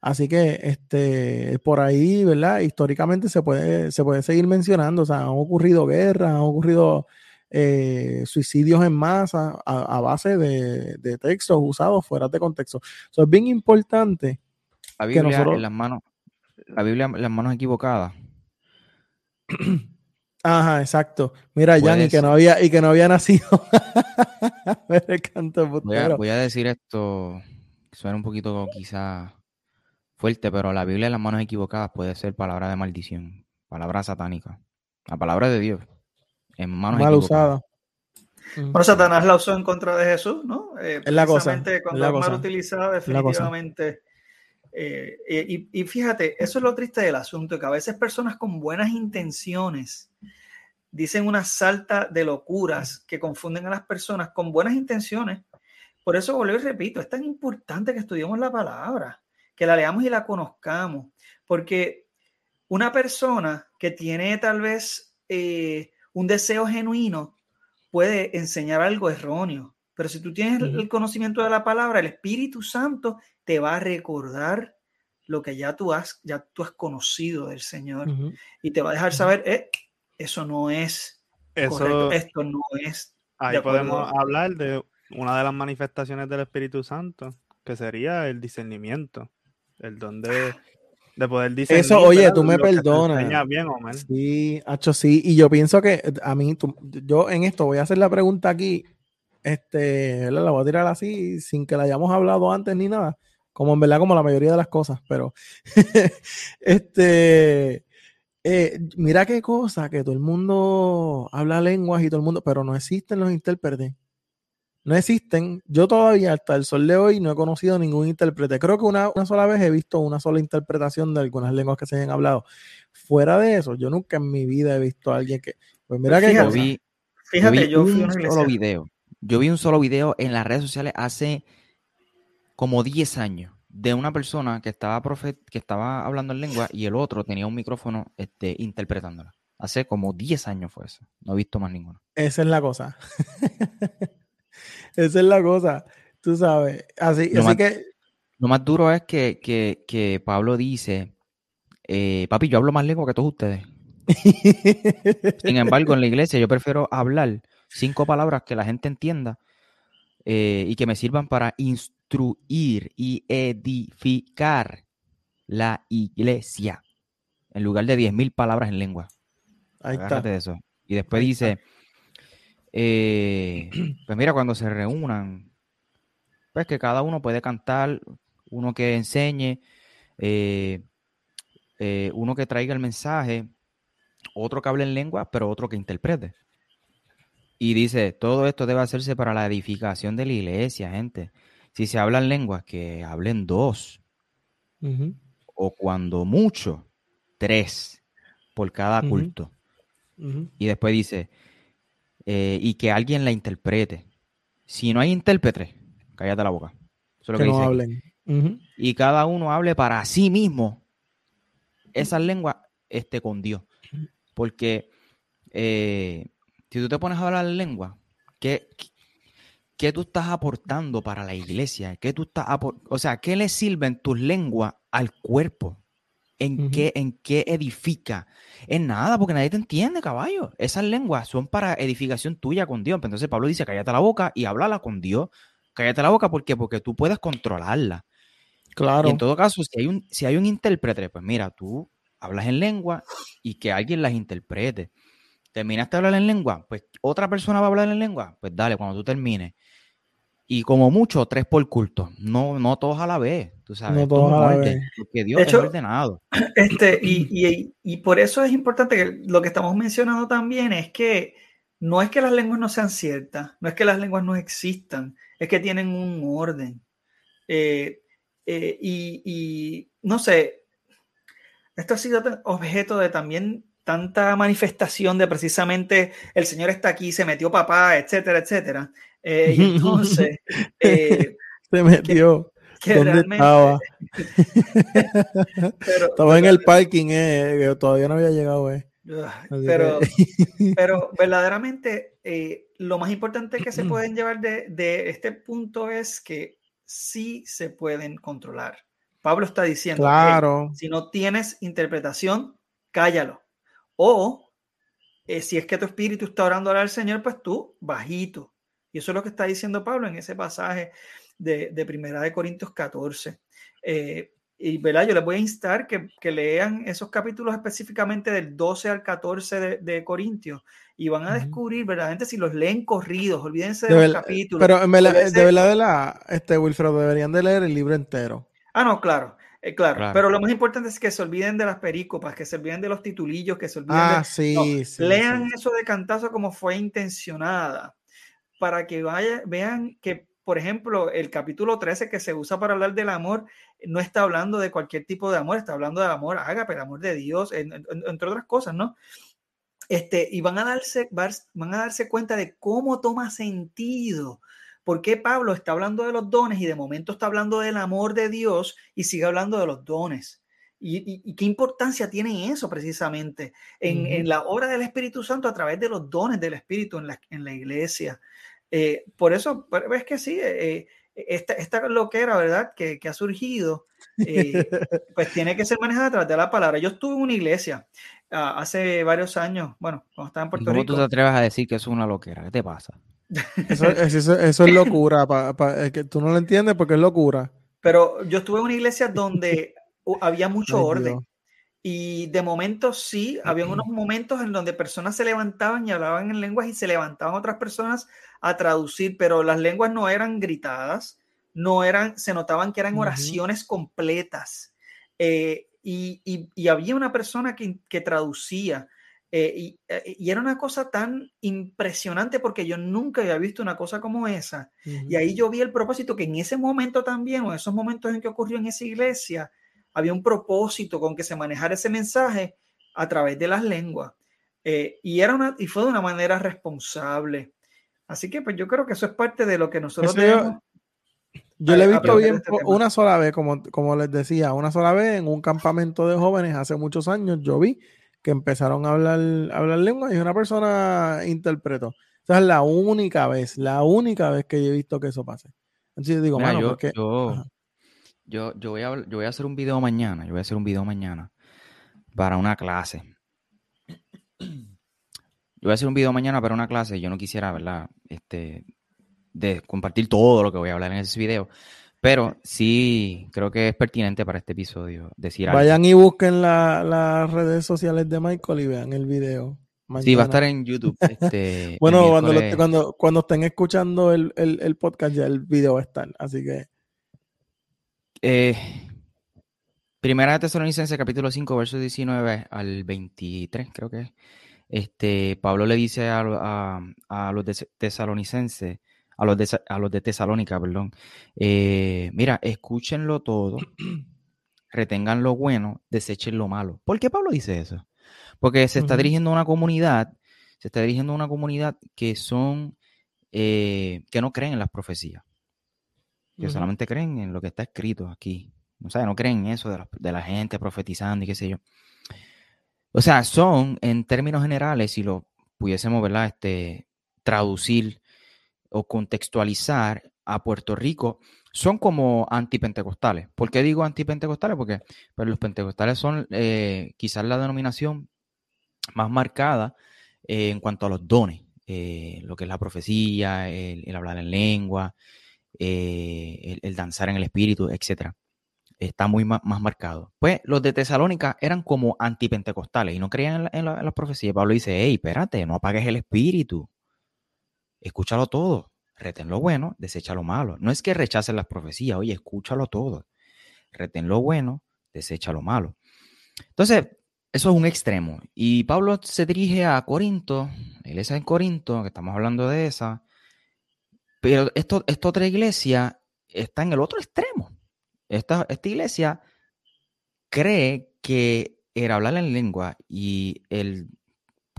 Así que este, por ahí, ¿verdad? Históricamente se puede, se puede seguir mencionando, o sea, han ocurrido guerras, han ocurrido eh, suicidios en masa a, base de, textos usados fuera de contexto. Eso es bien importante. La Biblia en las manos, la Biblia en las manos equivocadas. Ajá, exacto. Mira, Jan, y que no había, y que no había nacido. voy, a, voy a decir esto, suena un poquito quizá fuerte, pero la Biblia en las manos equivocadas puede ser palabra de maldición, palabra satánica. La palabra de Dios en manos Mal usada. Bueno, Satanás la usó en contra de Jesús, ¿no? Eh, es la cosa. Cuando es, mal utilizada, definitivamente. Eh, y, y, fíjate, eso es lo triste del asunto, que a veces personas con buenas intenciones dicen una salta de locuras que confunden a las personas con buenas intenciones. Por eso, vuelvo y repito, es tan importante que estudiemos la palabra que la leamos y la conozcamos, porque una persona que tiene tal vez eh, un deseo genuino puede enseñar algo erróneo, pero si tú tienes el conocimiento de la palabra, el Espíritu Santo te va a recordar lo que ya tú has, ya tú has conocido del Señor y te va a dejar saber, eh, eso no es correcto, esto no es. Ahí podemos hablar de una de las manifestaciones del Espíritu Santo, que sería el discernimiento el don de, poder discernir. Eso, oye, tú me perdonas. Sí, hecho sí. Y yo pienso que a mí, yo en esto voy a hacer la pregunta aquí. Este, la voy a tirar así, sin que la hayamos hablado antes ni nada. Como en verdad, como la mayoría de las cosas, pero este. Eh, mira qué cosa, que todo el mundo habla lenguas y todo el mundo, pero no existen los intérpretes no existen. Yo todavía hasta el sol de hoy no he conocido ningún intérprete. Creo que una, sola vez he visto una sola interpretación de algunas lenguas que se hayan hablado. Fuera de eso, yo nunca en mi vida he visto a alguien que... Pues mira que... Yo vi, fíjate, yo vi, un solo video. Yo vi un solo video en las redes sociales hace como 10 años de una persona que estaba, que estaba hablando en lengua y el otro tenía un micrófono este, interpretándola. Hace como 10 años fue eso. No he visto más ninguno. Esa es la cosa. Esa es la cosa, tú sabes. Así, lo más, que. Lo más duro es que, Pablo dice: eh, Papi, yo hablo más lengua que todos ustedes. Sin embargo, en la iglesia yo prefiero hablar cinco palabras que la gente entienda eh, y que me sirvan para instruir y edificar la iglesia en lugar de diez mil palabras en lengua. Ahí está. De eso. Y después dice, eh, pues mira, cuando se reúnan, pues que cada uno puede cantar, uno que enseñe, eh, eh, uno que traiga el mensaje, otro que hable en lengua, pero otro que interprete. Y dice, todo esto debe hacerse para la edificación de la iglesia, gente. Si se hablan lenguas, que hablen dos. O cuando mucho, tres por cada culto. Y después dice, eh, y que alguien la interprete. Si no hay intérprete, cállate la boca. Eso es lo que, no hablen. Y cada uno hable para sí mismo esa lengua esté con Dios. Porque eh, si tú te pones a hablar lengua, ¿qué, ¿qué tú estás aportando para la iglesia? ¿Qué tú estás o sea, ¿qué le sirven tus lenguas al cuerpo? ¿En, qué, ¿En qué edifica? En nada, porque nadie te entiende, caballo. Esas lenguas son para edificación tuya con Dios. Entonces Pablo dice, cállate la boca y háblala con Dios. Cállate la boca, ¿por qué? Porque tú puedes controlarla. Claro. Y en todo caso, si hay un, si hay un intérprete, pues mira, tú hablas en lengua y que alguien las interprete. ¿Terminaste de hablar en lengua? Pues otra persona va a hablar en lengua. Pues dale, cuando tú termines. Y como mucho, tres por culto. No, no todos a la vez. Tú sabes. No todos a la vez. Porque Dios hecho, es ordenado. Este, y, y, y, por eso es importante que lo que estamos mencionando también es que no es que las lenguas no sean ciertas, no es que las lenguas no existan, es que tienen un orden. Eh, eh, y, y, no sé, esto ha sido objeto de también tanta manifestación de precisamente el Señor está aquí, se metió papá, etcétera, etcétera. Eh, y entonces... Eh, se metió. Que, que ¿Dónde realmente... estaba? pero, estaba en el parking, eh, todavía no había llegado. Eh. Pero, pero verdaderamente eh, lo más importante que se pueden llevar de, de, este punto es que sí se pueden controlar. Pablo está diciendo, claro. Hey, si no tienes interpretación, cállalo. O eh, si es que tu espíritu está orando al Señor, pues tú bajito. Y eso es lo que está diciendo Pablo en ese pasaje de, de Primera de Corintios 14. Eh, y ¿verdad? yo les voy a instar que, que, lean esos capítulos específicamente del 12 al 14 de, de Corintios y van a descubrir verdaderamente si los leen corridos, olvídense de, de los capítulos. Pero de verdad, de la, este, Wilfredo, deberían de leer el libro entero. Ah, no, claro. Eh, claro, claro, pero lo más importante es que se olviden de las pericopas, que se olviden de los titulillos, que se olviden ah, de... Sí, no, sí, lean sí. eso de cantazo como fue intencionada, para que vaya, vean que, por ejemplo, el capítulo 13 que se usa para hablar del amor, no está hablando de cualquier tipo de amor, está hablando del amor ágape, el amor de Dios, en, en, entre otras cosas, ¿no? Este, y van a, darse, van a darse cuenta de cómo toma sentido ¿Por qué Pablo está hablando de los dones y de momento está hablando del amor de Dios y sigue hablando de los dones? ¿Y, y, y qué importancia tiene eso precisamente en, uh -huh. en, la obra del Espíritu Santo a través de los dones del Espíritu en la, en la iglesia? Eh, por eso, ves que sí, eh, esta, esta loquera, ¿verdad? Que, que ha surgido, eh, pues tiene que ser manejada a través de la palabra. Yo estuve en una iglesia uh, hace varios años, bueno, cuando estaba en Puerto ¿Cómo Rico. tú te atreves a decir que es una loquera? ¿Qué te pasa? Eso, eso, eso es locura, pa, pa, es que tú no lo entiendes porque es locura. Pero yo estuve en una iglesia donde había mucho Ay, orden. Dios. Y de momento sí, había unos momentos en donde personas se levantaban y hablaban en lenguas y se levantaban otras personas a traducir, pero las lenguas no eran gritadas, no eran, se notaban que eran oraciones uh -huh. completas. Eh, y, y, y, había una persona que, que traducía. Eh, y, eh, y, era una cosa tan impresionante porque yo nunca había visto una cosa como esa. Uh -huh. Y ahí yo vi el propósito que en ese momento también, o en esos momentos en que ocurrió en esa iglesia, había un propósito con que se manejara ese mensaje a través de las lenguas. Eh, y, era una, y fue de una manera responsable. Así que pues yo creo que eso es parte de lo que nosotros eso debemos... Yo, yo le he visto bien este una sola vez, como, como les decía, una sola vez en un campamento de jóvenes hace muchos años, yo vi que empezaron a hablar, a hablar lengua y una persona interpretó. Esa es la única vez, la única vez que yo he visto que eso pase. Entonces yo digo, Mira, mano, yo, porque... yo, yo, yo, voy a, yo voy a hacer un video mañana, yo voy a hacer un video mañana para una clase. Yo voy a hacer un video mañana para una clase, yo no quisiera, ¿verdad? Este, de compartir todo lo que voy a hablar en ese video, pero sí creo que es pertinente para este episodio decir Vayan algo. y busquen las la redes sociales de Michael y vean el video. Mañana. Sí, va a estar en YouTube. Este, bueno, cuando, lo, cuando, cuando, estén escuchando el, el, el, podcast ya el video va a estar, así que... Eh, Primera de Tesalonicenses, capítulo 5, verso 19 al 23, creo que es. Este, Pablo le dice a, a, a los tesalonicenses, a los de, a los de Tesalónica, perdón, eh, mira, escúchenlo todo, retengan lo bueno, desechen lo malo. ¿Por qué Pablo dice eso? Porque se está uh -huh. dirigiendo a una comunidad, se está dirigiendo a una comunidad que son, eh, que no creen en las profecías, que uh -huh. solamente creen en lo que está escrito aquí. O sea, no creen en eso de la, de la gente profetizando y qué sé yo. O sea, son, en términos generales, si lo pudiésemos, ¿verdad? Este, traducir o contextualizar a Puerto Rico, son como antipentecostales. ¿Por qué digo antipentecostales? Porque pues, los pentecostales son eh, quizás la denominación más marcada eh, en cuanto a los dones, eh, lo que es la profecía, el, hablar en lengua, el, danzar en el espíritu, etc. Está muy más, marcado. Pues los de Tesalónica eran como antipentecostales y no creían en, las profecías. Pablo dice, hey, espérate, no apagues el espíritu. Escúchalo todo retén lo bueno, desecha lo malo. No es que rechaces las profecías, oye, escúchalo todo. Retén lo bueno, desecha lo malo. Entonces, eso es un extremo. Y Pablo se dirige a Corinto, la iglesia en Corinto, que estamos hablando de esa, pero esto, esta otra iglesia está en el otro extremo. Esta, esta iglesia cree que el hablar en lengua y el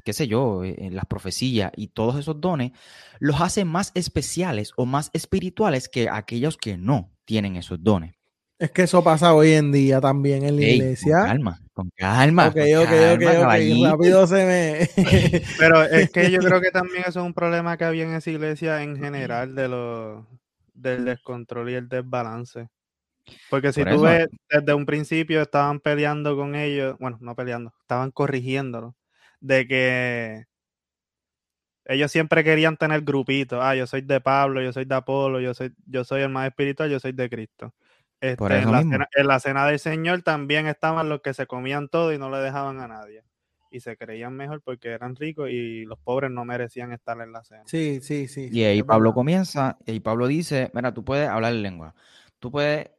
qué sé yo, eh, en las profecías y todos esos dones, los hace más especiales o más espirituales que aquellos que no tienen esos dones. Es que eso pasa hoy en día también en la iglesia. Con calma, con calma. Ok, ok, ok, ok. Rápido se me. Pero es que yo creo que también eso es un problema que había en esa iglesia en general de lo, del descontrol y el desbalance. Porque si tú ves, desde un principio estaban peleando con ellos, bueno, no peleando, estaban corrigiéndolo de que ellos siempre querían tener grupitos. Ah, yo soy de Pablo, yo soy de Apolo, yo soy, yo soy el más espiritual, yo soy de Cristo. Este, en, la cena, en, la cena, del Señor también estaban los que se comían todo y no le dejaban a nadie. Y se creían mejor porque eran ricos y los pobres no merecían estar en la cena. Sí, sí, sí. Y ahí Pablo comienza, y Pablo dice, mira, tú puedes hablar en lengua, tú puedes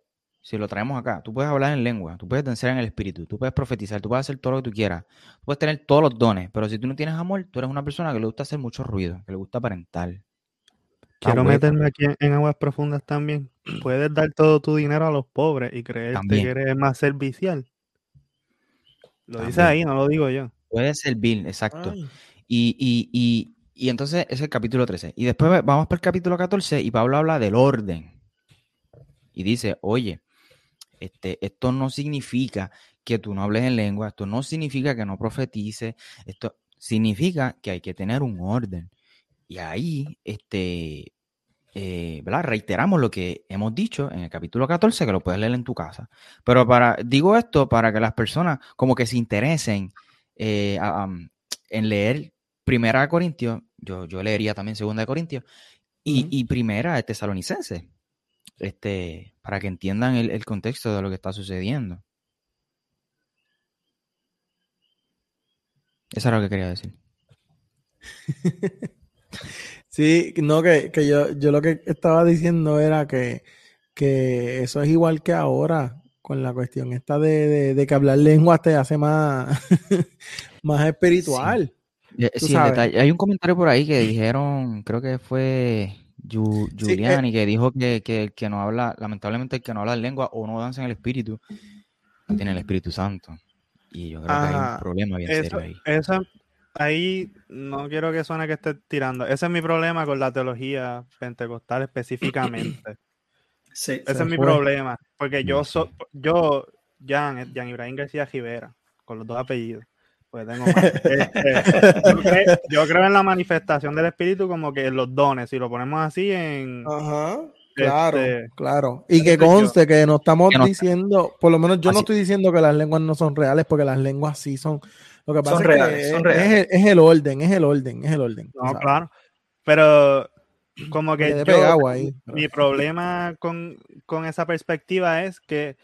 si lo traemos acá, tú puedes hablar en lengua, tú puedes danzar en el espíritu, tú puedes profetizar, tú puedes hacer todo lo que tú quieras, tú puedes tener todos los dones, pero si tú no tienes amor, tú eres una persona que le gusta hacer mucho ruido, que le gusta aparentar. Quiero meterme aquí en, aguas profundas también. Puedes dar todo tu dinero a los pobres y creerte que eres más servicial. Lo dice ahí, no lo digo yo. Puedes servir, exacto. Y, y, y, y entonces es el capítulo 13. Y después vamos para el capítulo 14 y Pablo habla del orden. Y dice, oye, este, esto no significa que tú no hables en lengua, esto no significa que no profetices, esto significa que hay que tener un orden. Y ahí, este, eh, reiteramos lo que hemos dicho en el capítulo 14, que lo puedes leer en tu casa. Pero para, digo esto para que las personas como que se interesen eh, en leer Primera de Corintios, yo, yo leería también Segunda de Corintios, y, y Primera de Tesalonicenses este, para que entiendan el, contexto de lo que está sucediendo. Eso era lo que quería decir. sí, no, que, yo, yo lo que estaba diciendo era que, que eso es igual que ahora, con la cuestión esta de, que hablar lengua te hace más, más espiritual. Sí, hay un comentario por ahí que dijeron, creo que fue Julián, y eh que dijo que, que, que, no habla, lamentablemente el que no habla lengua o no danza en el espíritu, tiene el Espíritu Santo. Y yo creo que hay un problema bien serio ahí. Eso, ahí no quiero que suene que esté tirando. Ese es mi problema con la teología pentecostal específicamente. Ese es mi problema. Porque yo, soy yo Jan, Jan Ibrahim García Rivera, con los dos apellidos, pues tengo este, yo, creo, en la manifestación del espíritu como que en los dones, si lo ponemos así en... Ajá. Claro, este, claro. Y que conste que no estamos diciendo, por lo menos yo no estoy diciendo que las lenguas no son reales, porque las lenguas sí son. Lo que pasa es que es, el orden, es el orden, es el orden. No, claro. Pero como que mi problema con, esa perspectiva es que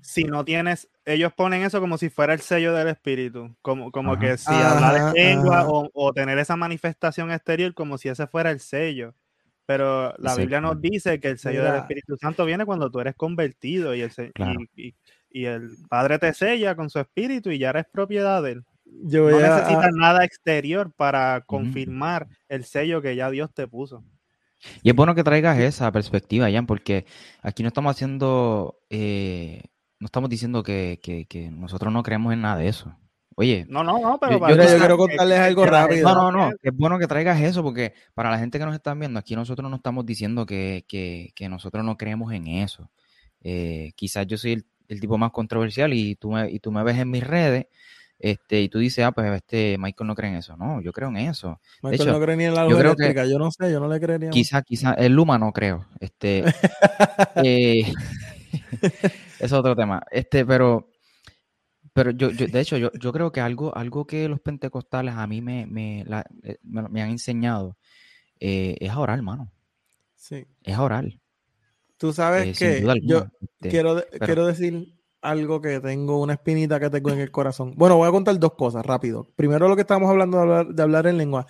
si no tienes, ellos ponen eso como si fuera el sello del espíritu, como, como que si hablar en lengua o, tener esa manifestación exterior como si ese fuera el sello. Pero la Biblia nos dice que el sello del Espíritu Santo viene cuando tú eres convertido y el, y, el Padre te sella con su espíritu y ya eres propiedad de él. no necesitas nada exterior para confirmar el sello que ya Dios te puso. Y es bueno que traigas esa perspectiva, Jan, porque aquí no estamos haciendo, eh, no estamos diciendo que, nosotros no creemos en nada de eso. Oye, no, no, no, pero yo, quiero contarles algo rápido. No, no, no, es bueno que traigas eso, porque para la gente que nos está viendo, aquí nosotros no estamos diciendo que, nosotros no creemos en eso. Eh, quizás yo soy el, tipo más controversial y tú, me, y tú me ves en mis redes Este, y tú dices, ah, pues este Michael no cree en eso. No, yo creo en eso. Michael no cree ni en la luz eléctrica, yo no sé, yo no le creería. Quizá, quizá, el Luma no creo. Este, eh, es otro tema. Este, pero, pero yo, yo de hecho, yo, yo, creo que algo, algo que los pentecostales a mí me, me, eh, me, han enseñado eh, es a orar, hermano. Sí. Es a orar. Tú sabes que yo este, quiero, quiero decir algo que tengo, una espinita que tengo en el corazón. Bueno, voy a contar dos cosas rápido. Primero lo que estábamos hablando de hablar, de hablar en lengua.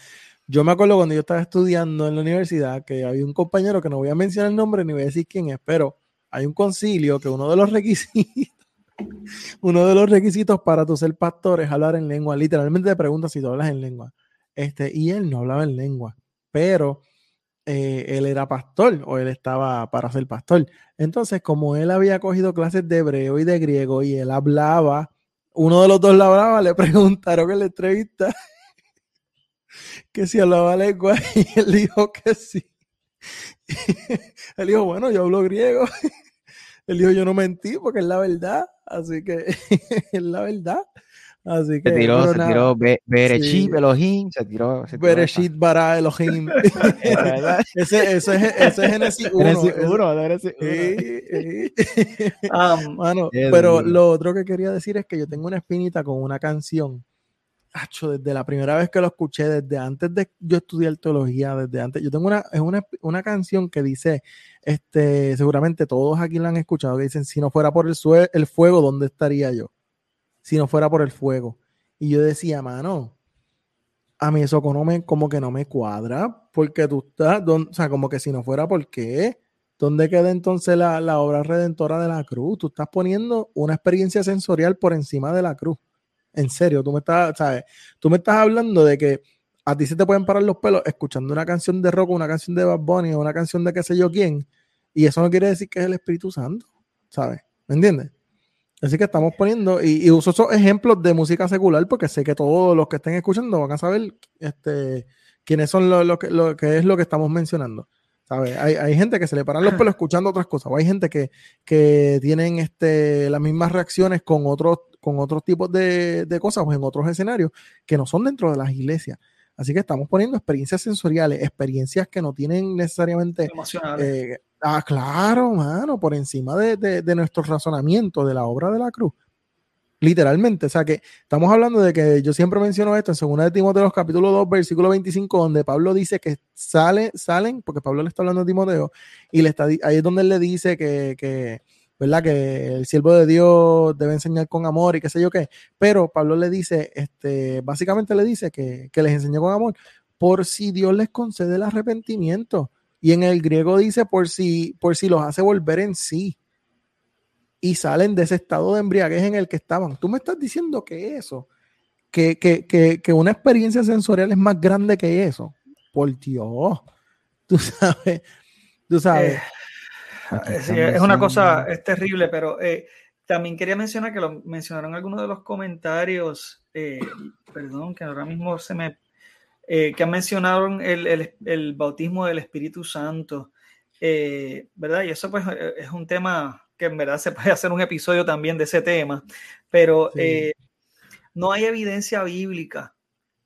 Yo me acuerdo cuando yo estaba estudiando en la universidad que había un compañero que no voy a mencionar el nombre ni voy a decir quién es, pero hay un concilio que uno de los requisitos, uno de los requisitos para tu ser pastor es hablar en lengua. Literalmente te preguntas si tú hablas en lengua. Este, y él no hablaba en lengua, pero eh, él era pastor o él estaba para ser pastor. Entonces, como él había cogido clases de hebreo y de griego y él hablaba, uno de los dos la hablaba, le preguntaron en la entrevista que si hablaba lengua y él dijo que sí. él dijo, bueno, yo hablo griego. él dijo, yo no mentí porque es la verdad. Así que es la verdad. Así que, se tiró, se tiró Bereshit Elohim, se tiró. Se Bereshit Bara Elohim. ese, ese, es, ese es Genesis 1. Genesis 1, Genesis 1. Mano, pero lo otro que quería decir es que yo tengo una espinita con una canción. Hacho, desde la primera vez que lo escuché, desde antes de yo estudiar teología, desde antes, yo tengo una, es una, una canción que dice, este, seguramente todos aquí la han escuchado, que dicen, si no fuera por el, el fuego, ¿dónde estaría yo? Si no fuera por el fuego. Y yo decía, mano, a mí eso como que no me cuadra, porque tú estás, o sea, como que si no fuera por qué, ¿dónde queda entonces la, la, obra redentora de la cruz? Tú estás poniendo una experiencia sensorial por encima de la cruz. En serio, tú me estás, ¿sabes? Tú me estás hablando de que a ti se te pueden parar los pelos escuchando una canción de rock, una canción de Bad Bunny una canción de qué sé yo quién, y eso no quiere decir que es el Espíritu Santo, ¿sabes? ¿Me entiendes? Así que estamos poniendo, y, uso esos ejemplos de música secular porque sé que todos los que estén escuchando van a saber este, quiénes son lo, que, lo que es lo que estamos mencionando. ¿sabes? Hay, hay, gente que se le paran los pelos escuchando otras cosas, o hay gente que, que tienen este, las mismas reacciones con otros, con otros tipos de, de cosas o en otros escenarios que no son dentro de las iglesias. Así que estamos poniendo experiencias sensoriales, experiencias que no tienen necesariamente... Emocionales. Eh, ah, claro, mano, por encima de, de, nuestro razonamiento de la obra de la cruz. Literalmente, o sea que estamos hablando de que yo siempre menciono esto en 2 de Timoteo, capítulo 2, versículo 25, donde Pablo dice que sale, salen, porque Pablo le está hablando a Timoteo, y le está, ahí es donde él le dice que, que ¿verdad? Que el siervo de Dios debe enseñar con amor y qué sé yo qué. Pero Pablo le dice, este, básicamente le dice que, que les enseñó con amor por si Dios les concede el arrepentimiento. Y en el griego dice por si, por si los hace volver en sí. Y salen de ese estado de embriaguez en el que estaban. Tú me estás diciendo que eso, que, que, que, que una experiencia sensorial es más grande que eso. Por Dios. Tú sabes, tú sabes. Eh, es una cosa, es terrible, pero eh, también quería mencionar que lo mencionaron algunos de los comentarios, eh, perdón, que ahora mismo se me, eh, que han mencionado el, el, el, bautismo del Espíritu Santo, ¿verdad? Y eso pues es un tema que en verdad se puede hacer un episodio también de ese tema, pero no hay evidencia bíblica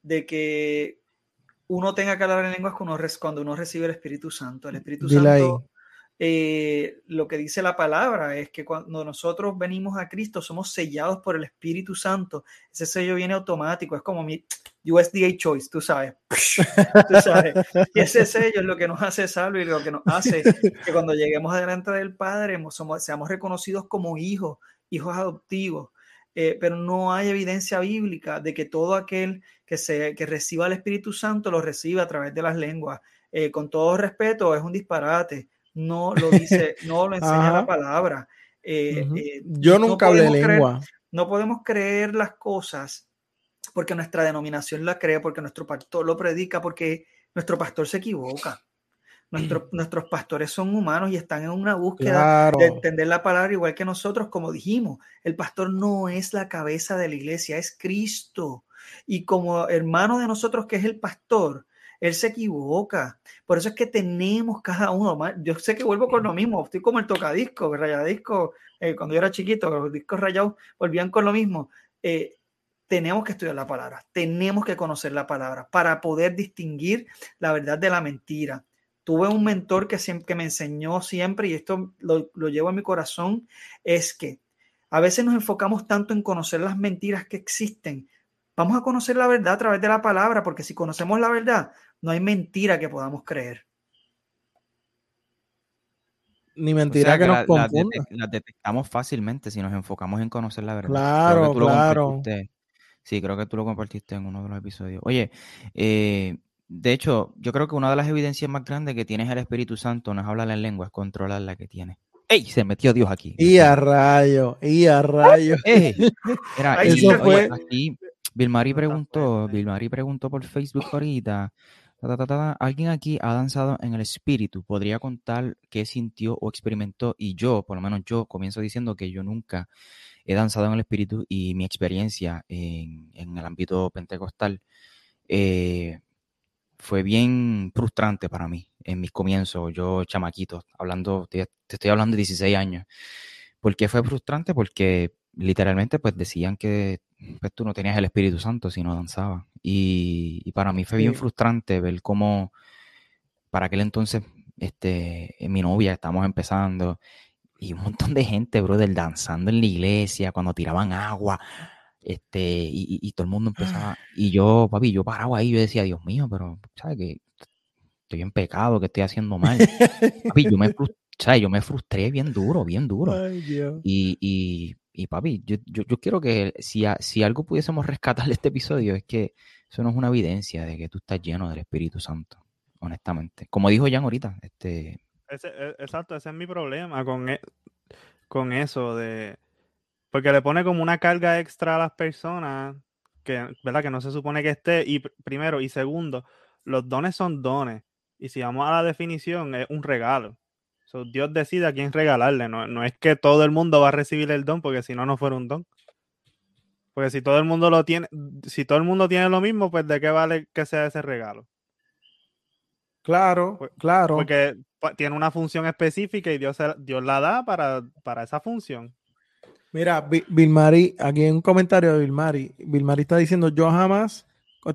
de que uno tenga que hablar en lenguas cuando uno recibe el Espíritu Santo. El Espíritu Santo eh, lo que dice la palabra es que cuando nosotros venimos a Cristo somos sellados por el Espíritu Santo. Ese sello viene automático, es como mi USDA Choice, tú sabes. ¿Tú sabes? Y ese sello es lo que nos hace salvo y lo que nos hace que cuando lleguemos adelante del Padre somos, seamos reconocidos como hijos, hijos adoptivos. Eh, pero no hay evidencia bíblica de que todo aquel que, se, que reciba el Espíritu Santo lo reciba a través de las lenguas. Eh, con todo respeto, es un disparate no lo dice, no lo enseña la palabra. Eh, eh, Yo nunca hablé lengua. no podemos creer las cosas porque nuestra denominación la cree, porque nuestro pastor lo predica, porque nuestro pastor se equivoca. nuestros pastores son humanos y están en una búsqueda de entender la palabra igual que nosotros, como dijimos. El pastor no es la cabeza de la iglesia, es Cristo. Y como hermano de nosotros, que es el pastor, él se equivoca. Por eso es que tenemos cada uno. Yo sé que vuelvo con lo mismo. Estoy como el tocadisco, el rayadisco. Eh, cuando yo era chiquito, los discos rayados volvían con lo mismo. Eh, tenemos que estudiar la palabra, tenemos que conocer la palabra para poder distinguir la verdad de la mentira. Tuve un mentor que, siempre, me enseñó siempre, y esto lo, lo llevo en mi corazón, es que a veces nos enfocamos tanto en conocer las mentiras que existen. Vamos a conocer la verdad a través de la palabra, porque si conocemos la verdad, no hay mentira que podamos creer. Ni mentira que, nos confunda. Las detectamos fácilmente si nos enfocamos en conocer la verdad. Claro, claro. Sí, creo que tú lo compartiste en uno de los episodios. Oye, eh, de hecho, yo creo que una de las evidencias más grandes que tienes el Espíritu Santo no es hablar en lengua, es controlar la que tiene. ¡Ey! Se metió Dios aquí. Y a rayo, y a rayo. Era, Eso fue... aquí, Vilmari preguntó, Vilmari preguntó por Facebook ahorita. Alguien aquí ha danzado en el espíritu. ¿Podría contar qué sintió o experimentó? Y yo, por lo menos yo, comienzo diciendo que yo nunca he danzado en el espíritu y mi experiencia en, el ámbito pentecostal eh, fue bien frustrante para mí en mis comienzos, yo chamaquito, hablando, te, estoy hablando de 16 años. ¿Por qué fue frustrante? Porque literalmente pues decían que pues, tú no tenías el Espíritu Santo si no danzabas. Y, para mí fue bien frustrante ver cómo para aquel entonces este, mi novia, estamos empezando, y un montón de gente, brother, danzando en la iglesia, cuando tiraban agua, este, y, todo el mundo empezaba, y yo, papi, yo paraba ahí, yo decía, Dios mío, pero, ¿sabes qué? Estoy en pecado, que estoy haciendo mal. papi, yo me, frustré, yo me frustré bien duro, bien duro. Y, y, y, papi, yo, yo, yo, quiero que si, si algo pudiésemos rescatar de este episodio es que eso no es una evidencia de que tú estás lleno del Espíritu Santo, honestamente. Como dijo Jan ahorita, este, e, exacto, ese es mi problema con, e, con eso de... Porque le pone como una carga extra a las personas que, ¿verdad? que no se supone que esté. Y primero, y segundo, los dones son dones. Y si vamos a la definición, es un regalo. Dios decide a quién regalarle. No, no, es que todo el mundo va a recibir el don, porque si no, no fuera un don. Porque si todo el mundo lo tiene, si todo el mundo tiene lo mismo, pues de qué vale que sea ese regalo. Claro, claro. Porque tiene una función específica y Dios, Dios la da para, para esa función. Mira, Vilmari, aquí hay un comentario de Vilmari. Vilmari está diciendo, yo jamás,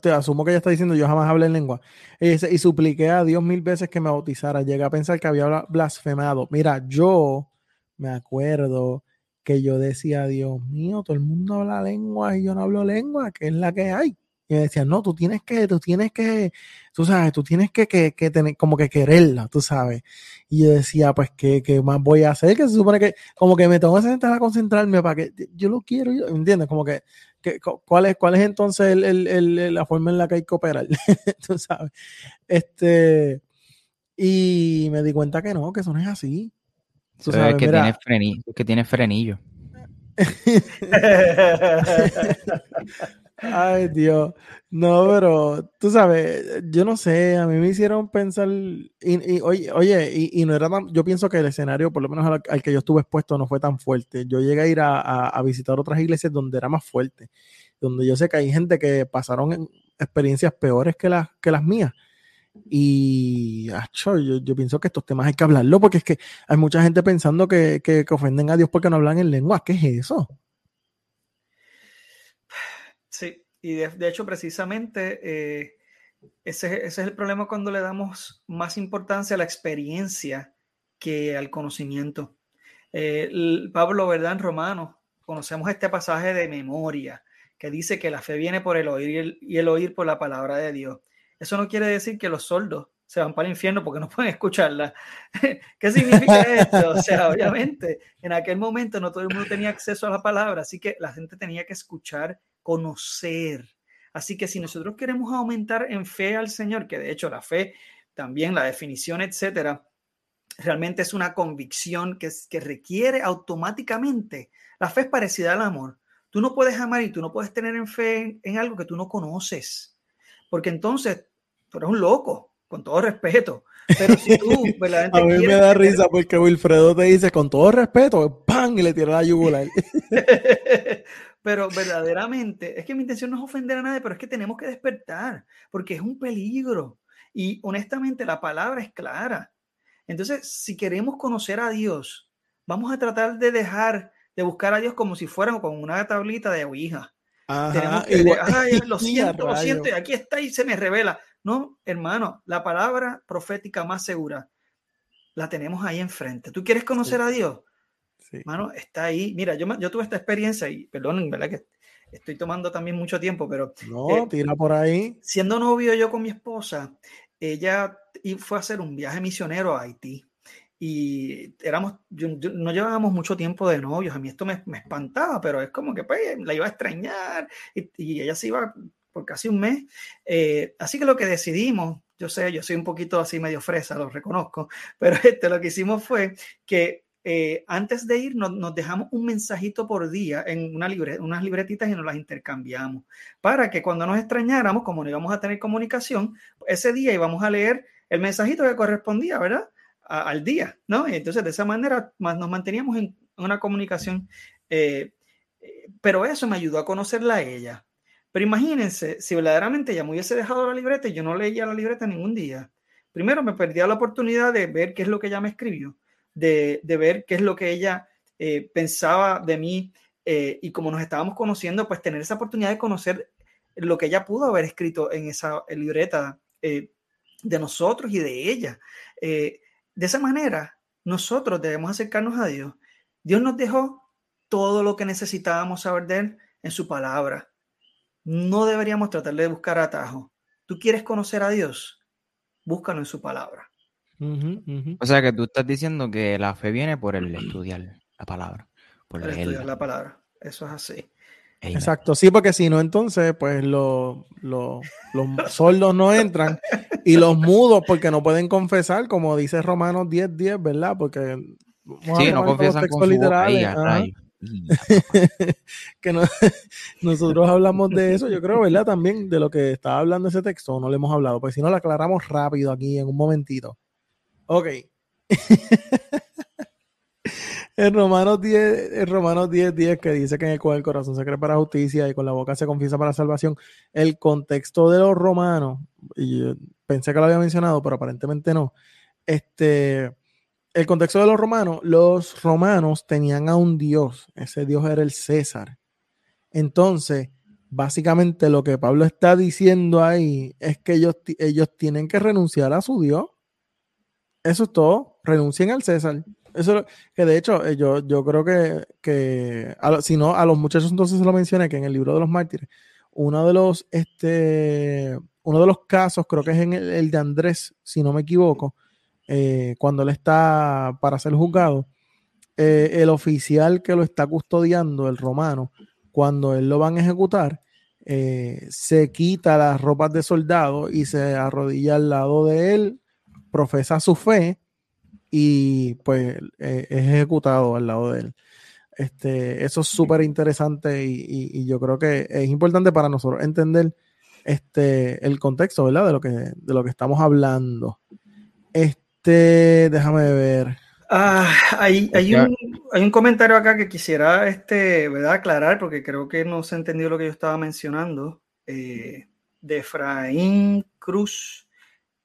te asumo que ella está diciendo, yo jamás hablé en lengua. Y, y supliqué a Dios mil veces que me bautizara. Llegué a pensar que había blasfemado. Mira, yo me acuerdo que yo decía, Dios mío, todo el mundo habla lengua y yo no hablo lengua, que es la que hay. Y me decían, no, tú tienes que, tú tienes que, tú sabes, tú tienes que, que, que tener, como que quererla, tú sabes. Y yo decía, pues, ¿qué, ¿qué, más voy a hacer? Que se supone que, como que me tengo que sentar a concentrarme para que, yo lo quiero, ¿me entiendes? Como que, que ¿cuál, es, ¿cuál es entonces el, el, el, la forma en la que hay que operar? tú sabes. Este, y me di cuenta que no, que eso no es así. Tú sabes, que, tiene frenillo, que tiene frenillo. Ay, Dios. No, pero tú sabes, yo no sé, a mí me hicieron pensar, y, oye, oye y, no era tan, yo pienso que el escenario, por lo menos al, que yo estuve expuesto, no fue tan fuerte. Yo llegué a ir a, visitar otras iglesias donde era más fuerte, donde yo sé que hay gente que pasaron experiencias peores que, las que las mías. Y yo, yo, pienso que estos temas hay que hablarlo porque es que hay mucha gente pensando que, que ofenden a Dios porque no hablan en lengua. ¿Qué es eso? Sí, y de, hecho precisamente eh, ese, es el problema cuando le damos más importancia a la experiencia que al conocimiento. Eh, Pablo, ¿verdad? En Romano, conocemos este pasaje de memoria que dice que la fe viene por el oír y el, oír por la palabra de Dios. Eso no quiere decir que los sordos se van para el infierno porque no pueden escucharla. ¿Qué significa esto? O sea, obviamente, en aquel momento no todo el mundo tenía acceso a la palabra, así que la gente tenía que escuchar conocer. Así que si nosotros queremos aumentar en fe al Señor, que de hecho la fe, también la definición, etcétera, realmente es una convicción que, que requiere automáticamente. La fe es parecida al amor. Tú no puedes amar y tú no puedes tener en fe en, algo que tú no conoces, porque entonces tú eres un loco, con todo respeto. Pero si tú A mí me da risa porque Wilfredo te dice con todo respeto, ¡pam! y le tira la yugular. Pero verdaderamente, es que mi intención no es ofender a nadie, pero es que tenemos que despertar, porque es un peligro. Y honestamente, la palabra es clara. Entonces, si queremos conocer a Dios, vamos a tratar de dejar de buscar a Dios como si fuéramos con una tablita de Ouija. Tenemos que Ay, lo siento, lo siento, y aquí está y se me revela. No, hermano, la palabra profética más segura la tenemos ahí enfrente. ¿Tú quieres conocer a Dios? Sí. Hermano, está ahí. Mira, yo, yo tuve esta experiencia y perdonen, ¿verdad? Que estoy tomando también mucho tiempo, pero... No, eh, tira por ahí. Siendo novio yo con mi esposa, ella fue a hacer un viaje misionero a Haití y éramos, no llevábamos mucho tiempo de novios, a mí esto me, me espantaba, pero es como que pues la iba a extrañar y, y ella se iba por casi un mes. Eh, así que lo que decidimos, yo sé, yo soy un poquito así medio fresa, lo reconozco, pero este, lo que hicimos fue que eh, antes de ir nos, nos, dejamos un mensajito por día en una libre, unas libretitas y nos las intercambiamos para que cuando nos extrañáramos, como no íbamos a tener comunicación, ese día íbamos a leer el mensajito que correspondía, ¿verdad? al día, ¿no? Y entonces de esa manera nos manteníamos en una comunicación, eh, pero eso me ayudó a conocerla a ella. Pero imagínense, si verdaderamente ella me hubiese dejado la libreta y yo no leía la libreta ningún día, primero me perdía la oportunidad de ver qué es lo que ella me escribió, de, de ver qué es lo que ella eh, pensaba de mí y como nos estábamos conociendo, pues tener esa oportunidad de conocer lo que ella pudo haber escrito en esa libreta de nosotros y de ella. De esa manera, nosotros debemos acercarnos a Dios. Dios nos dejó todo lo que necesitábamos saber de Él en su palabra. No deberíamos tratar de buscar atajo. ¿Tú quieres conocer a Dios? Búscalo en su palabra. O sea que tú estás diciendo que la fe viene por el estudiar la palabra. Por, estudiar la palabra. Eso es así. Exacto, sí, porque si no, entonces, pues los sordos no entran y los mudos, porque no pueden confesar, como dice Romanos 10, 10, ¿verdad? Porque sí, no confiesan con literales. que nosotros hablamos de eso, yo creo, ¿verdad? También de lo que estaba hablando ese texto, no le hemos hablado, pues si no, lo aclaramos rápido aquí en un momentito. Ok. En Romanos 10, en Romanos 10, 10, que dice que con el corazón se cree para justicia y con la boca se confiesa para salvación. El contexto de los romanos, pensé que lo había mencionado, pero aparentemente no. Este, el contexto de los romanos, los romanos tenían a un dios, ese dios era el César. Entonces, básicamente lo que Pablo está diciendo ahí es que ellos, ellos tienen que renunciar a su dios. Eso es todo, renuncien al César. Eso, que de hecho, eh, yo, yo creo que, que si no, a los muchachos entonces se lo mencioné, que en el libro de los mártires, uno de los, este, uno de los casos, creo que es en el, de Andrés, si no me equivoco, eh, cuando él está para ser juzgado, eh, el oficial que lo está custodiando, el romano, cuando él lo van a ejecutar, se quita las ropas de soldado y se arrodilla al lado de él, profesa su fe y pues eh, es ejecutado al lado de él. Este, eso es súper interesante y, yo creo que es importante para nosotros entender este, el contexto, ¿verdad? De lo que, de lo que estamos hablando. Este, déjame ver. Ah, hay, hay, un, hay, un, comentario acá que quisiera este, ¿verdad? aclarar porque creo que no se entendió lo que yo estaba mencionando. Eh, de Efraín Cruz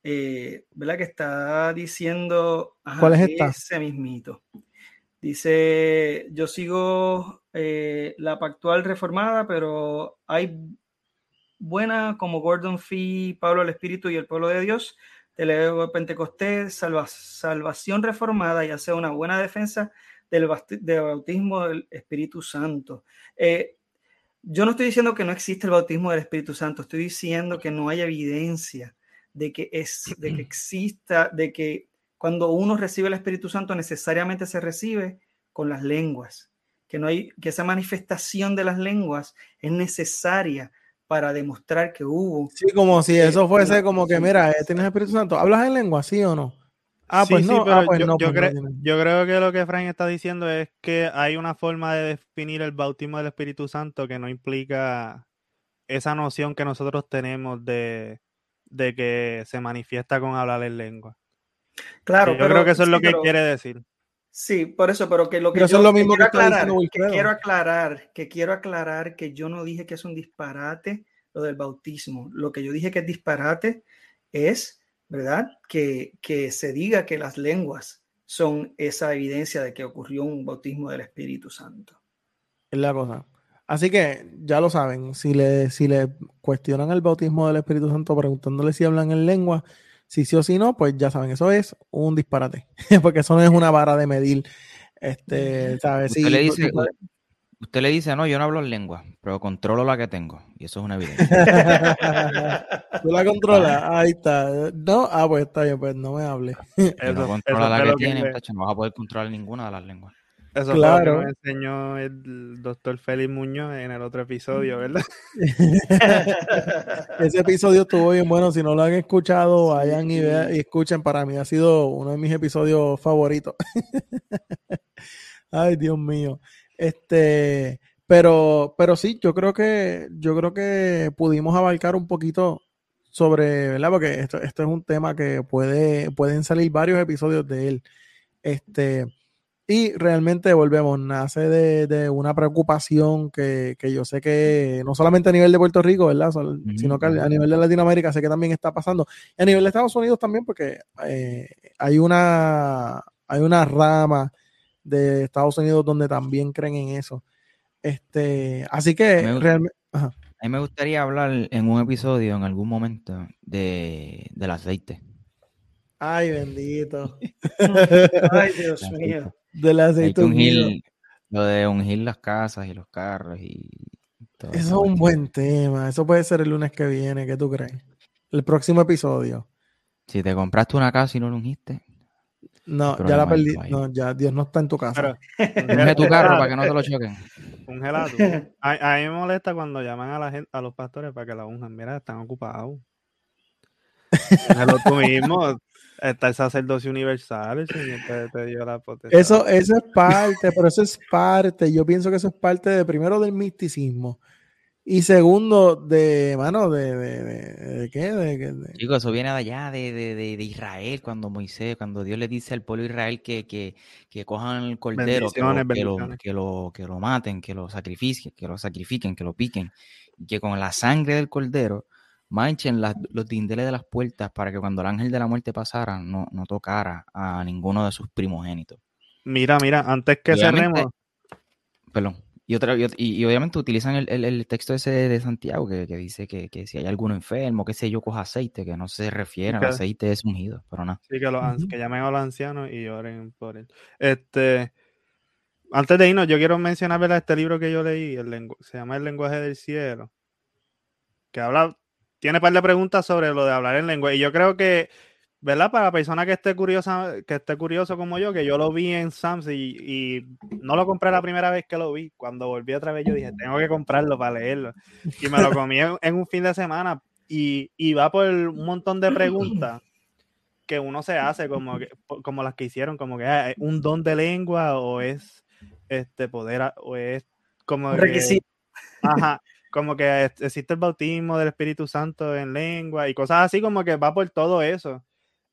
eh, ¿verdad? Que está diciendo. ¿Cuál es esta? Ese mismito. Dice: Yo sigo eh, la pactual reformada, pero hay buena como Gordon Fee, Pablo el Espíritu y el pueblo de Dios. Del de Pentecostés, salvación reformada, ya sea una buena defensa del, bautismo del Espíritu Santo. Eh, yo no estoy diciendo que no existe el bautismo del Espíritu Santo, estoy diciendo que no hay evidencia de que, es, de que exista, de que cuando uno recibe el Espíritu Santo necesariamente se recibe con las lenguas, que, no hay, que esa manifestación de las lenguas es necesaria para demostrar que hubo. Sí, como si eso fuese como que, mira, eh, tienes Espíritu Santo, ¿hablas en lengua, sí o no? Ah, pues no, ah, pues yo, pues yo, creo que lo que Frank está diciendo es que hay una forma de definir el bautismo del Espíritu Santo que no implica esa noción que nosotros tenemos de, de que se manifiesta con hablar en lengua. Claro, yo creo que eso es lo que quiere decir. Sí, por eso, pero que lo que yo lo mismo quiero, aclarar, que quiero aclarar, que quiero aclarar que yo no dije que es un disparate lo del bautismo. Lo que yo dije que es disparate es, ¿verdad? Que, que se diga que las lenguas son esa evidencia de que ocurrió un bautismo del Espíritu Santo. Es la cosa. Así que ya lo saben, si le, si le cuestionan el bautismo del Espíritu Santo preguntándole si hablan en lengua, si sí o si no, pues ya saben, eso es un disparate, porque eso no es una vara de medir. Este, ¿sabes? Usted, le dice, usted le dice, no, yo no hablo en lengua, pero controlo la que tengo, y eso es una evidencia. Tú la controlas, ahí está. No, ah, pues está bien, pues no me hable. no controla la que tiene, no vas a poder controlar ninguna de las lenguas. Eso claro. fue lo que me enseñó el doctor Félix Muñoz en el otro episodio, ¿verdad? Ese episodio estuvo bien bueno. Si no lo han escuchado, vayan y, vean, y escuchen. Para mí ha sido uno de mis episodios favoritos. Ay, Dios mío. Este, pero, pero sí, yo creo que, yo creo que pudimos abarcar un poquito sobre, ¿verdad? Porque esto, esto es un tema que puede, pueden salir varios episodios de él. Este, y realmente volvemos, nace de, una preocupación que, yo sé que no solamente a nivel de Puerto Rico, ¿verdad? Sino que a nivel de Latinoamérica sé que también está pasando. Y a nivel de Estados Unidos también, porque eh, hay, una, hay una rama de Estados Unidos donde también creen en eso. Este, así que realmente... A mí me gustaría hablar en un episodio, en algún momento, de, del aceite. Ay, bendito. Ay, Dios mío del aceite Lo de ungir las casas y los carros y todo eso. es un buen tema. Eso puede ser el lunes que viene. ¿Qué tú crees? El próximo episodio. Si te compraste una casa y no lo ungiste. No, ya la perdí. No, ya Dios no está en tu casa. Unge tu carro para que no te lo choquen. Un gelado. A, mí me molesta cuando llaman a la gente, a los pastores para que la unjan. Mira, están ocupados. tú mismo. Está el sacerdocio universal, el Señor te, dio la potestad. Eso, eso es parte, pero eso es parte. Yo pienso que eso es parte de primero del misticismo. Y segundo, de, mano, de, de, de, qué? De, Chicos, eso viene de allá, de, Israel, cuando Moisés, cuando Dios le dice al pueblo de Israel que, que, que cojan el cordero, que lo, que lo, que, lo, que, lo, maten, que lo sacrifiquen, que lo sacrifiquen, que lo piquen, y que con la sangre del cordero manchen los dindeles de las puertas para que cuando el ángel de la muerte pasara no, no tocara a ninguno de sus primogénitos. Mira, mira, antes que cerremos. Perdón. Y, otra, y, obviamente utilizan el, texto ese de Santiago que, dice que, si hay alguno enfermo, que sé yo, coja aceite, que no se refiere al aceite es ungido, pero nada. Sí, que, los, que llamen a los ancianos y oren por él. Este, antes de irnos, yo quiero mencionar este libro que yo leí, el se llama El lenguaje del cielo, que habla tiene un par de preguntas sobre lo de hablar en lengua. Y yo creo que, ¿verdad? Para la persona que esté curiosa, que esté curioso como yo, que yo lo vi en Sams y, no lo compré la primera vez que lo vi. Cuando volví otra vez, yo dije, tengo que comprarlo para leerlo. Y me lo comí en, un fin de semana. Y, y, va por un montón de preguntas que uno se hace, como, que, como las que hicieron, como que ah, un don de lengua o es este poder, o es como. Requisito. ajá como que existe el bautismo del Espíritu Santo en lengua y cosas así como que va por todo eso.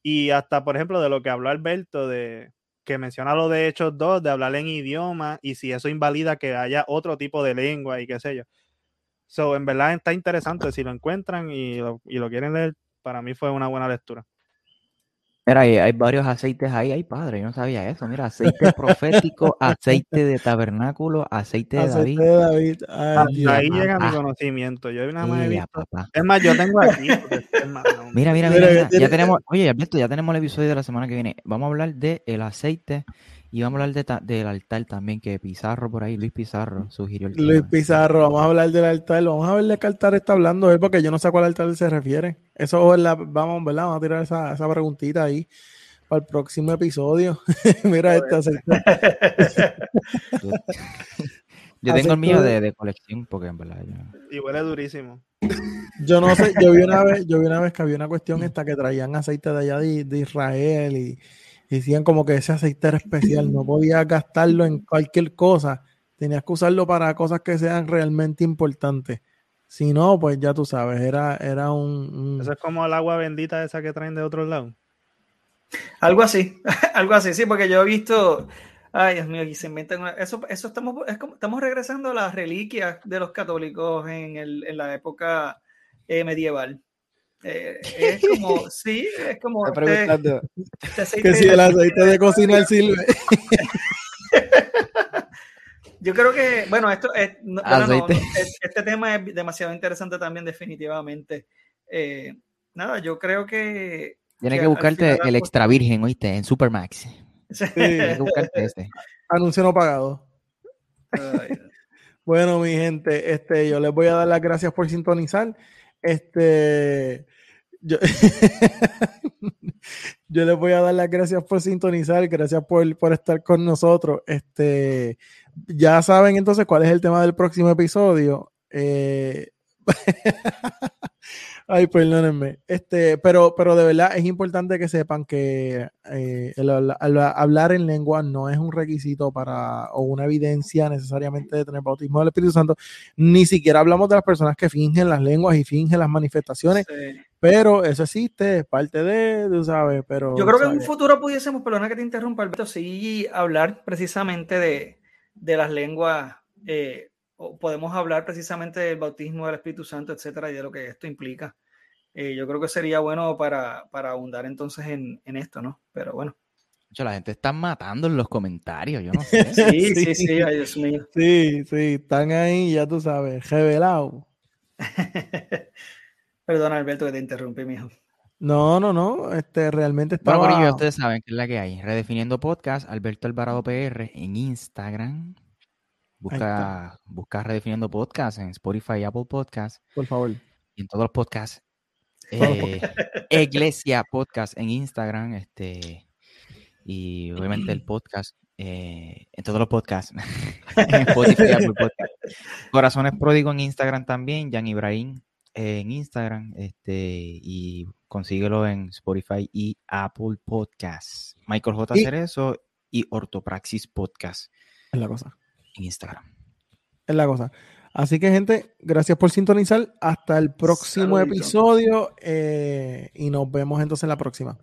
Y hasta, por ejemplo, de lo que habló Alberto, de que menciona lo de Hechos 2, de hablar en idioma y si eso invalida que haya otro tipo de lengua y qué sé yo. So, en verdad está interesante. Si lo encuentran y y lo quieren leer, para mí fue una buena lectura. Mira, hay, varios aceites ahí, ay padre, yo no sabía eso. Mira, aceite profético, aceite de tabernáculo, aceite de David. Aceite de David. ahí llega mi conocimiento. Yo una más visto. Es más, yo tengo aquí. mira, mira, mira, ya tenemos, oye, Alberto, ya tenemos el episodio de la semana que viene. Vamos a hablar de el aceite y vamos a hablar de del altar también, que Pizarro por ahí, Luis Pizarro sugirió el Luis Pizarro, vamos a hablar del altar, vamos a ver de qué altar está hablando él, porque yo no sé a cuál altar se refiere. Eso es la, vamos, ¿verdad? Vamos a tirar esa, esa preguntita ahí para el próximo episodio. Mira este aceite. yo, tengo el mío de, de, colección, porque en verdad. Y huele durísimo. Yo no sé, yo vi una vez, yo vi una vez que había una cuestión esta que traían aceite de allá de, de Israel y decían como que ese aceite era especial, no podías gastarlo en cualquier cosa, tenías que usarlo para cosas que sean realmente importantes. Si no, pues ya tú sabes, era, era un, Eso es como el agua bendita esa que traen de otro lado. Algo así, algo así, sí, porque yo he visto, ay Dios mío, aquí se inventan, eso, eso estamos, estamos regresando a las reliquias de los católicos en, el, en la época eh, medieval. Eh, es como, sí, es como. Este, este que si el aceite de cocina sirve. Yo creo que, bueno, esto es, este tema es demasiado interesante también, definitivamente. Eh, nada, yo creo que. Tienes que, buscarte el extra virgen, oíste, en Supermax. Sí. Tienes que buscarte este. Anuncio no pagado. bueno, mi gente, este, yo les voy a dar las gracias por sintonizar. Este, yo, yo les voy a dar las gracias por sintonizar, gracias por, por, estar con nosotros. Este, ya saben entonces cuál es el tema del próximo episodio. Eh, Ay, perdónenme. Este, pero, pero de verdad es importante que sepan que eh, hablar en lengua no es un requisito para o una evidencia necesariamente de tener bautismo del Espíritu Santo. Ni siquiera hablamos de las personas que fingen las lenguas y fingen las manifestaciones. Pero eso existe, es parte de, tú sabes, pero... Yo creo que en un futuro pudiésemos, perdona que te interrumpa, Alberto, sí hablar precisamente de, de las lenguas eh, podemos hablar precisamente del bautismo del Espíritu Santo, etcétera, y de lo que esto implica. Eh, yo creo que sería bueno para, para abundar entonces en, en, esto, ¿no? Pero bueno. La gente está matando en los comentarios, yo no sé. sí, sí, sí, ay Dios mío. Sí, sí, están ahí, ya tú sabes, revelado. Perdona, Alberto, que te interrumpí, mijo. No, no, no, este realmente estaba... Bueno, ustedes saben que es la que hay. Redefiniendo Podcast, Alberto Alvarado PR en Instagram, Busca, busca Redefiniendo Podcast en Spotify y Apple Podcast. Por favor. Y en todos los podcasts. Eh, Iglesia Podcast en Instagram. Este, y obviamente el podcast. Eh, en todos los podcasts. en Spotify Apple Podcast. Corazones Pródigo en Instagram también. Jan Ibrahim en Instagram. Este, y consíguelo en Spotify y Apple Podcasts. Michael J. Cerezo y Ortopraxis Podcast. Es la cosa en Instagram. Es la cosa. Así que, gente, gracias por sintonizar. Hasta el próximo episodio eh, y nos vemos entonces en la próxima.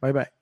Bye bye.